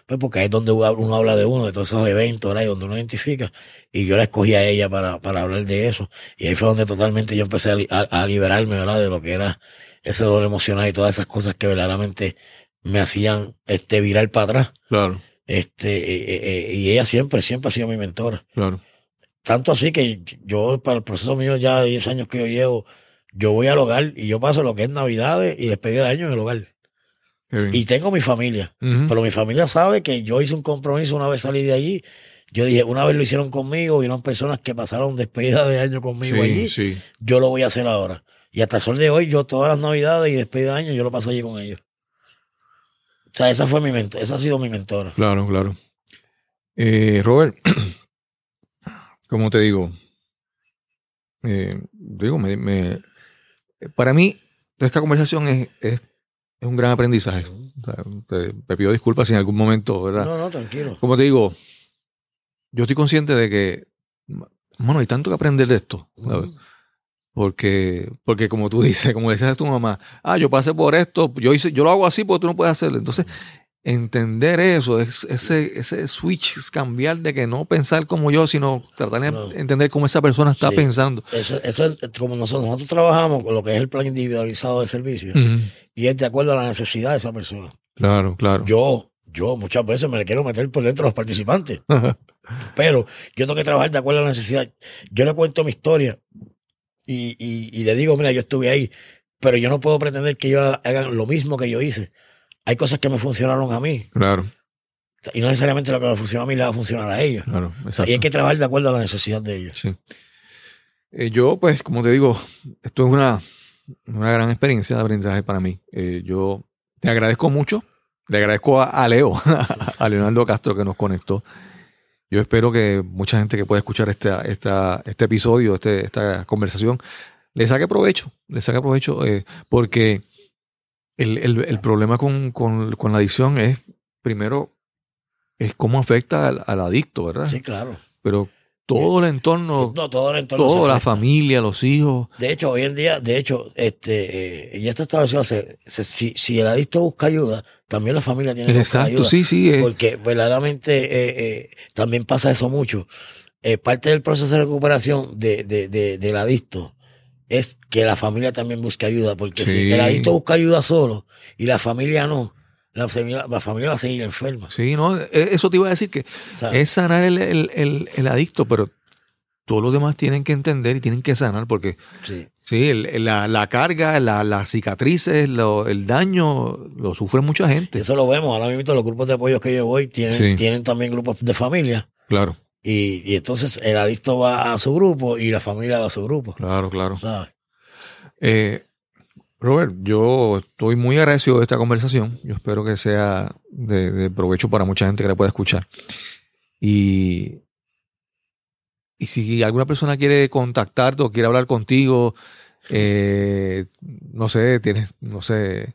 pues porque ahí es donde uno habla de uno, de todos esos eventos, ¿verdad? Y donde uno identifica. Y yo la escogí a ella para, para hablar de eso. Y ahí fue donde totalmente yo empecé a, a- a liberarme, ¿verdad? De lo que era ese dolor emocional y todas esas cosas que verdaderamente me hacían este virar para atrás. Claro, Este, eh, eh, eh, y ella siempre, siempre ha sido mi mentora. claro. Tanto así que yo, para el proceso mío ya de 10 años que yo llevo, yo voy al hogar y yo paso lo que es Navidades y despedida de año en el hogar. Y tengo mi familia. Pero mi familia sabe que yo hice un compromiso una vez salí de allí. Yo dije, una vez lo hicieron conmigo, vieron personas que pasaron despedida de año conmigo allí. Sí, sí. Yo lo voy a hacer ahora. Y hasta el sol de hoy, yo todas las navidades y despedida de año, yo lo paso allí con ellos. O sea, esa fue mi mentor, esa ha sido mi mentora. Claro, claro. Eh, Robert, [CLEARS THROAT] como te digo, eh, digo, me, me- para mí, esta conversación es, es, es un gran aprendizaje. O sea, te, te pido disculpas si en algún momento, ¿verdad? No, no, tranquilo. Como te digo, yo estoy consciente de que, mano, hay tanto que aprender de esto. ¿sabes? Porque, porque como tú dices, como decías tu mamá, ah, yo pasé por esto, yo hice, yo lo hago así porque tú no puedes hacerlo. Entonces, entender eso, es, ese, ese switch, es cambiar de que no pensar como yo, sino tratar de No. entender cómo esa persona está Sí. pensando. Eso, eso es como nosotros, nosotros trabajamos con lo que es el plan individualizado de servicio y es de acuerdo a la necesidad de esa persona. Claro, claro. Yo, yo muchas veces me le quiero meter por dentro a los participantes, [LAUGHS] pero yo tengo que trabajar de acuerdo a la necesidad. Yo le cuento mi historia y, y, y le digo, mira, yo estuve ahí, pero yo no puedo pretender que ellos hagan lo mismo que yo hice. Hay cosas que me funcionaron a mí claro, y no necesariamente lo que me funcionó a mí le va a funcionar a ellos. claro. O sea, y hay que trabajar de acuerdo a la necesidad de ellos. Sí. Eh, yo, pues, como te digo, esto es una, una gran experiencia de aprendizaje para mí. Eh, yo te agradezco mucho. Le agradezco a, a Leo, [LAUGHS] a Leonardo Castro que nos conectó. Yo espero que mucha gente que pueda escuchar esta, esta, este episodio, este, esta conversación, le saque provecho, le saque provecho, eh, porque el, el- el problema con, con- con la adicción es, primero, es cómo afecta al, al adicto, ¿verdad? Sí, claro. Pero todo el entorno, No, todo el entorno toda la familia, los hijos. De hecho, hoy en día, de hecho, este, eh, ya está establecido, se- se- si, si el adicto busca ayuda, también la familia tiene que Exacto, ayuda. sí, sí. eh, Porque verdaderamente eh, eh, también pasa eso mucho. Eh, parte del proceso de recuperación de, de, de- del adicto es que la familia también busque ayuda, porque Sí. si el adicto busca ayuda solo y la familia no, la familia, la familia va a seguir enferma. sí, no, eh, eso te iba a decir que ¿sabes? es sanar el, el- el- el adicto, pero todos los demás tienen que entender y tienen que sanar porque Sí. Sí, el- el- la, la carga, la- las cicatrices, lo- el daño lo sufre mucha gente. Eso lo vemos. Ahora mismo los grupos de apoyo que yo voy tienen, Sí. tienen también grupos de familia. Claro, Y, y entonces el adicto va a su grupo y la familia va a su grupo. claro, claro. ¿sabes? Eh, Robert, yo estoy muy agradecido de esta conversación. Yo espero que sea de, de provecho para mucha gente que la pueda escuchar. Y, y si alguna persona quiere contactarte o quiere hablar contigo, eh, no sé, tienes, no sé.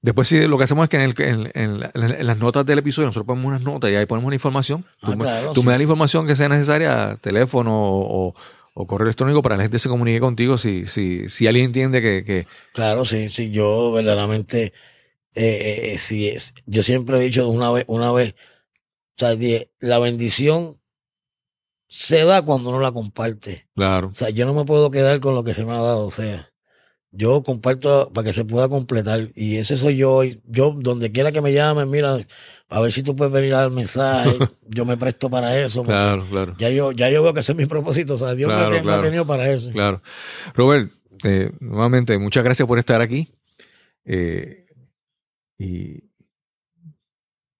Después sí, lo que hacemos es que en, el- en- en la- en las notas del episodio nosotros ponemos unas notas y ahí ponemos la información. Tú, Ah, me- tú sí. me das la información que sea necesaria, teléfono o, o correo electrónico para que la gente se comunique contigo si, si, si alguien entiende que, que Claro, sí, sí, yo verdaderamente, eh, eh, sí, es, yo siempre he dicho una vez, una vez, o sea, la bendición se da cuando uno la comparte. claro, O sea, yo no me puedo quedar con lo que se me ha dado, o sea, yo comparto para que se pueda completar y ese soy yo. Yo, donde quiera que me llamen, mira, a ver si tú puedes venir a dar mensaje, [LAUGHS] yo me presto para eso. claro, claro, Ya yo, ya yo veo que ese es mi propósito, o sea, Dios me Claro, ha- me, ha claro. tenido para eso. claro. Robert, eh, nuevamente, muchas gracias por estar aquí. Eh, y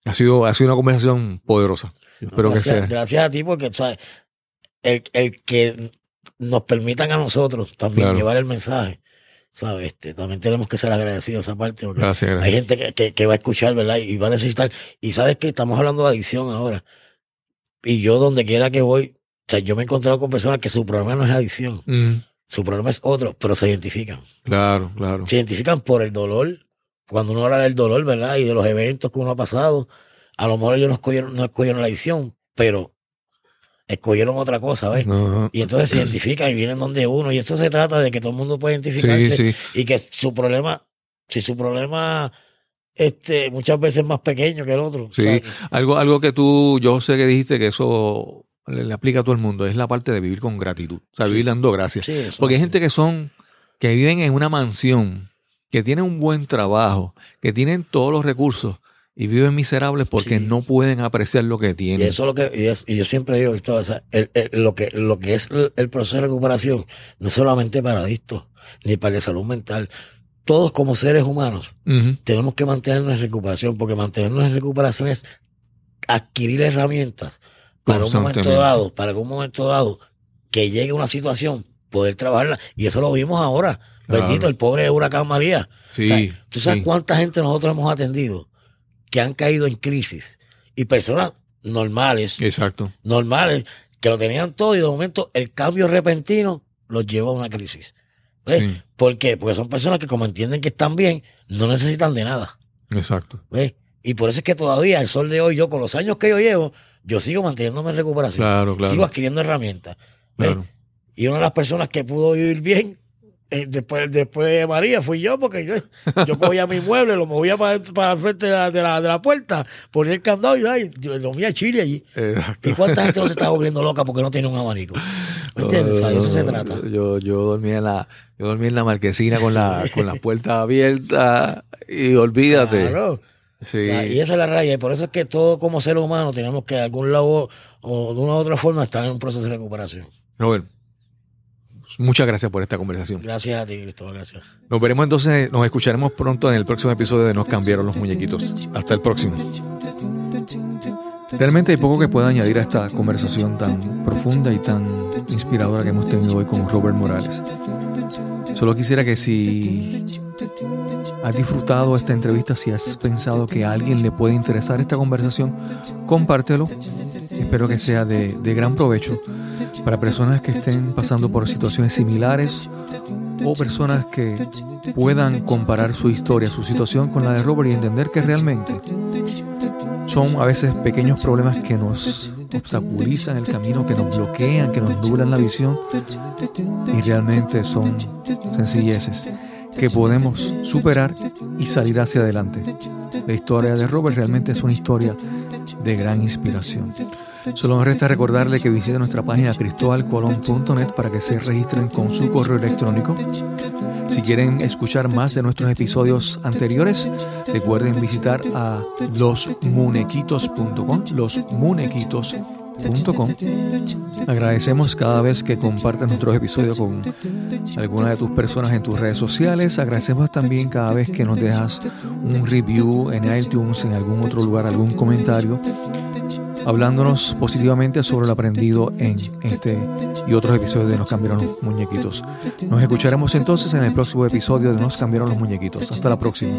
ha sido, ha sido una conversación poderosa. Yo espero gracias, que sea. gracias a ti porque ¿sabes? El, el que nos permitan a nosotros también Claro. llevar el mensaje, ¿sabes? Este, también tenemos que ser agradecidos a esa parte porque Gracias, hay gente que, que, que va a escuchar, ¿verdad? Y va a necesitar. Y sabes que estamos hablando de adicción ahora. Y yo donde quiera que voy, o sea, yo me he encontrado con personas que su problema no es adicción, Mm, su problema es otro, pero se identifican. claro, claro. Se identifican por el dolor. Cuando uno habla del dolor, ¿verdad? Y de los eventos que uno ha pasado, a lo mejor ellos no escogieron, no escogieron la adicción, pero escogieron otra cosa, ¿ves? No, Y entonces se identifican y vienen donde uno. Y esto se trata de que todo el mundo pueda identificarse sí, sí. y que su problema, si su problema este, muchas veces es más pequeño que el otro. Sí. Algo, algo que tú, yo sé que dijiste que eso le, le aplica a todo el mundo, es la parte de vivir con gratitud. O sea, Sí. vivir dando gracias. eso Porque hay gente que son, que viven en una mansión, que tienen un buen trabajo, que tienen todos los recursos y viven miserables porque Sí. no pueden apreciar lo que Y tienen. eso es lo que, y, es- y yo siempre digo, Cristóbal, o sea, el- el- lo, que, lo que es el, el proceso de recuperación, no solamente para adictos, ni para de salud mental. Todos como seres humanos tenemos que mantenernos en recuperación, porque mantenernos en recuperación es adquirir herramientas para un momento dado, para que un momento dado que llegue una situación, poder trabajarla. Y eso lo vimos ahora. Claro. Bendito, el pobre huracán María. Sí, O sea, ¿Tú sabes sí. cuánta gente nosotros hemos atendido que han caído en crisis? Y personas normales, Exacto. normales, que lo tenían todo y de momento el cambio repentino los lleva a una crisis. ¿Ves? Sí, ¿Por qué? Porque son personas que como entienden que están bien, no necesitan de nada. exacto. ¿Ves? Y por eso es que todavía, el sol de hoy, yo con los años que yo llevo, yo sigo manteniéndome en recuperación. Claro, claro. Sigo adquiriendo herramientas. ¿ves? Claro. Y una de las personas que pudo vivir bien eh, después, después de María fui yo, porque yo, yo cogía mi mueble, lo movía para, para el frente de la, de, la, de la puerta, ponía el candado y ay, lo a Chile allí. Exacto. ¿Y cuánta gente no se estaba volviendo loca porque no tiene un abanico? ¿Me entiendes? O sea, de eso se trata. Yo, yo dormía en la, yo dormía en la marquesina con la, con la puerta abierta y olvídate. Claro. Sí. Y esa es la raya. Y por eso es que todo como ser humano tenemos que de algún lado o de una u otra forma estar en un proceso de recuperación. Robert, muchas gracias por esta conversación. Gracias a ti, Cristóbal. Gracias. Nos veremos entonces, nos escucharemos pronto en el próximo episodio de Nos cambiaron los muñequitos. Hasta el próximo. Realmente hay poco que pueda añadir a esta conversación tan profunda y tan inspiradora que hemos tenido hoy con Robert Morales. Solo quisiera que si has disfrutado esta entrevista, si has pensado que a alguien le puede interesar esta conversación, compártelo. Espero que sea de, de gran provecho para personas que estén pasando por situaciones similares o personas que puedan comparar su historia, su situación con la de Robert y entender que realmente son a veces pequeños problemas que nos obstaculizan el camino, que nos bloquean, que nos nublan la visión y realmente son sencilleces que podemos superar y salir hacia adelante. La historia de Robert realmente es una historia de gran inspiración. Solo nos resta recordarle que visite nuestra página cristobalcolón.net para que se registren con su correo electrónico. Si quieren escuchar más de nuestros episodios anteriores, recuerden visitar a losmunequitos.com, losmunequitos.com. Agradecemos cada vez que compartes nuestros episodios con alguna de tus personas en tus redes sociales. Agradecemos también cada vez que nos dejas un review en iTunes, en algún otro lugar, algún comentario hablándonos positivamente sobre lo aprendido en este y otros episodios de Nos cambiaron los muñequitos. Nos escucharemos entonces en el próximo episodio de Nos cambiaron los muñequitos. Hasta la próxima.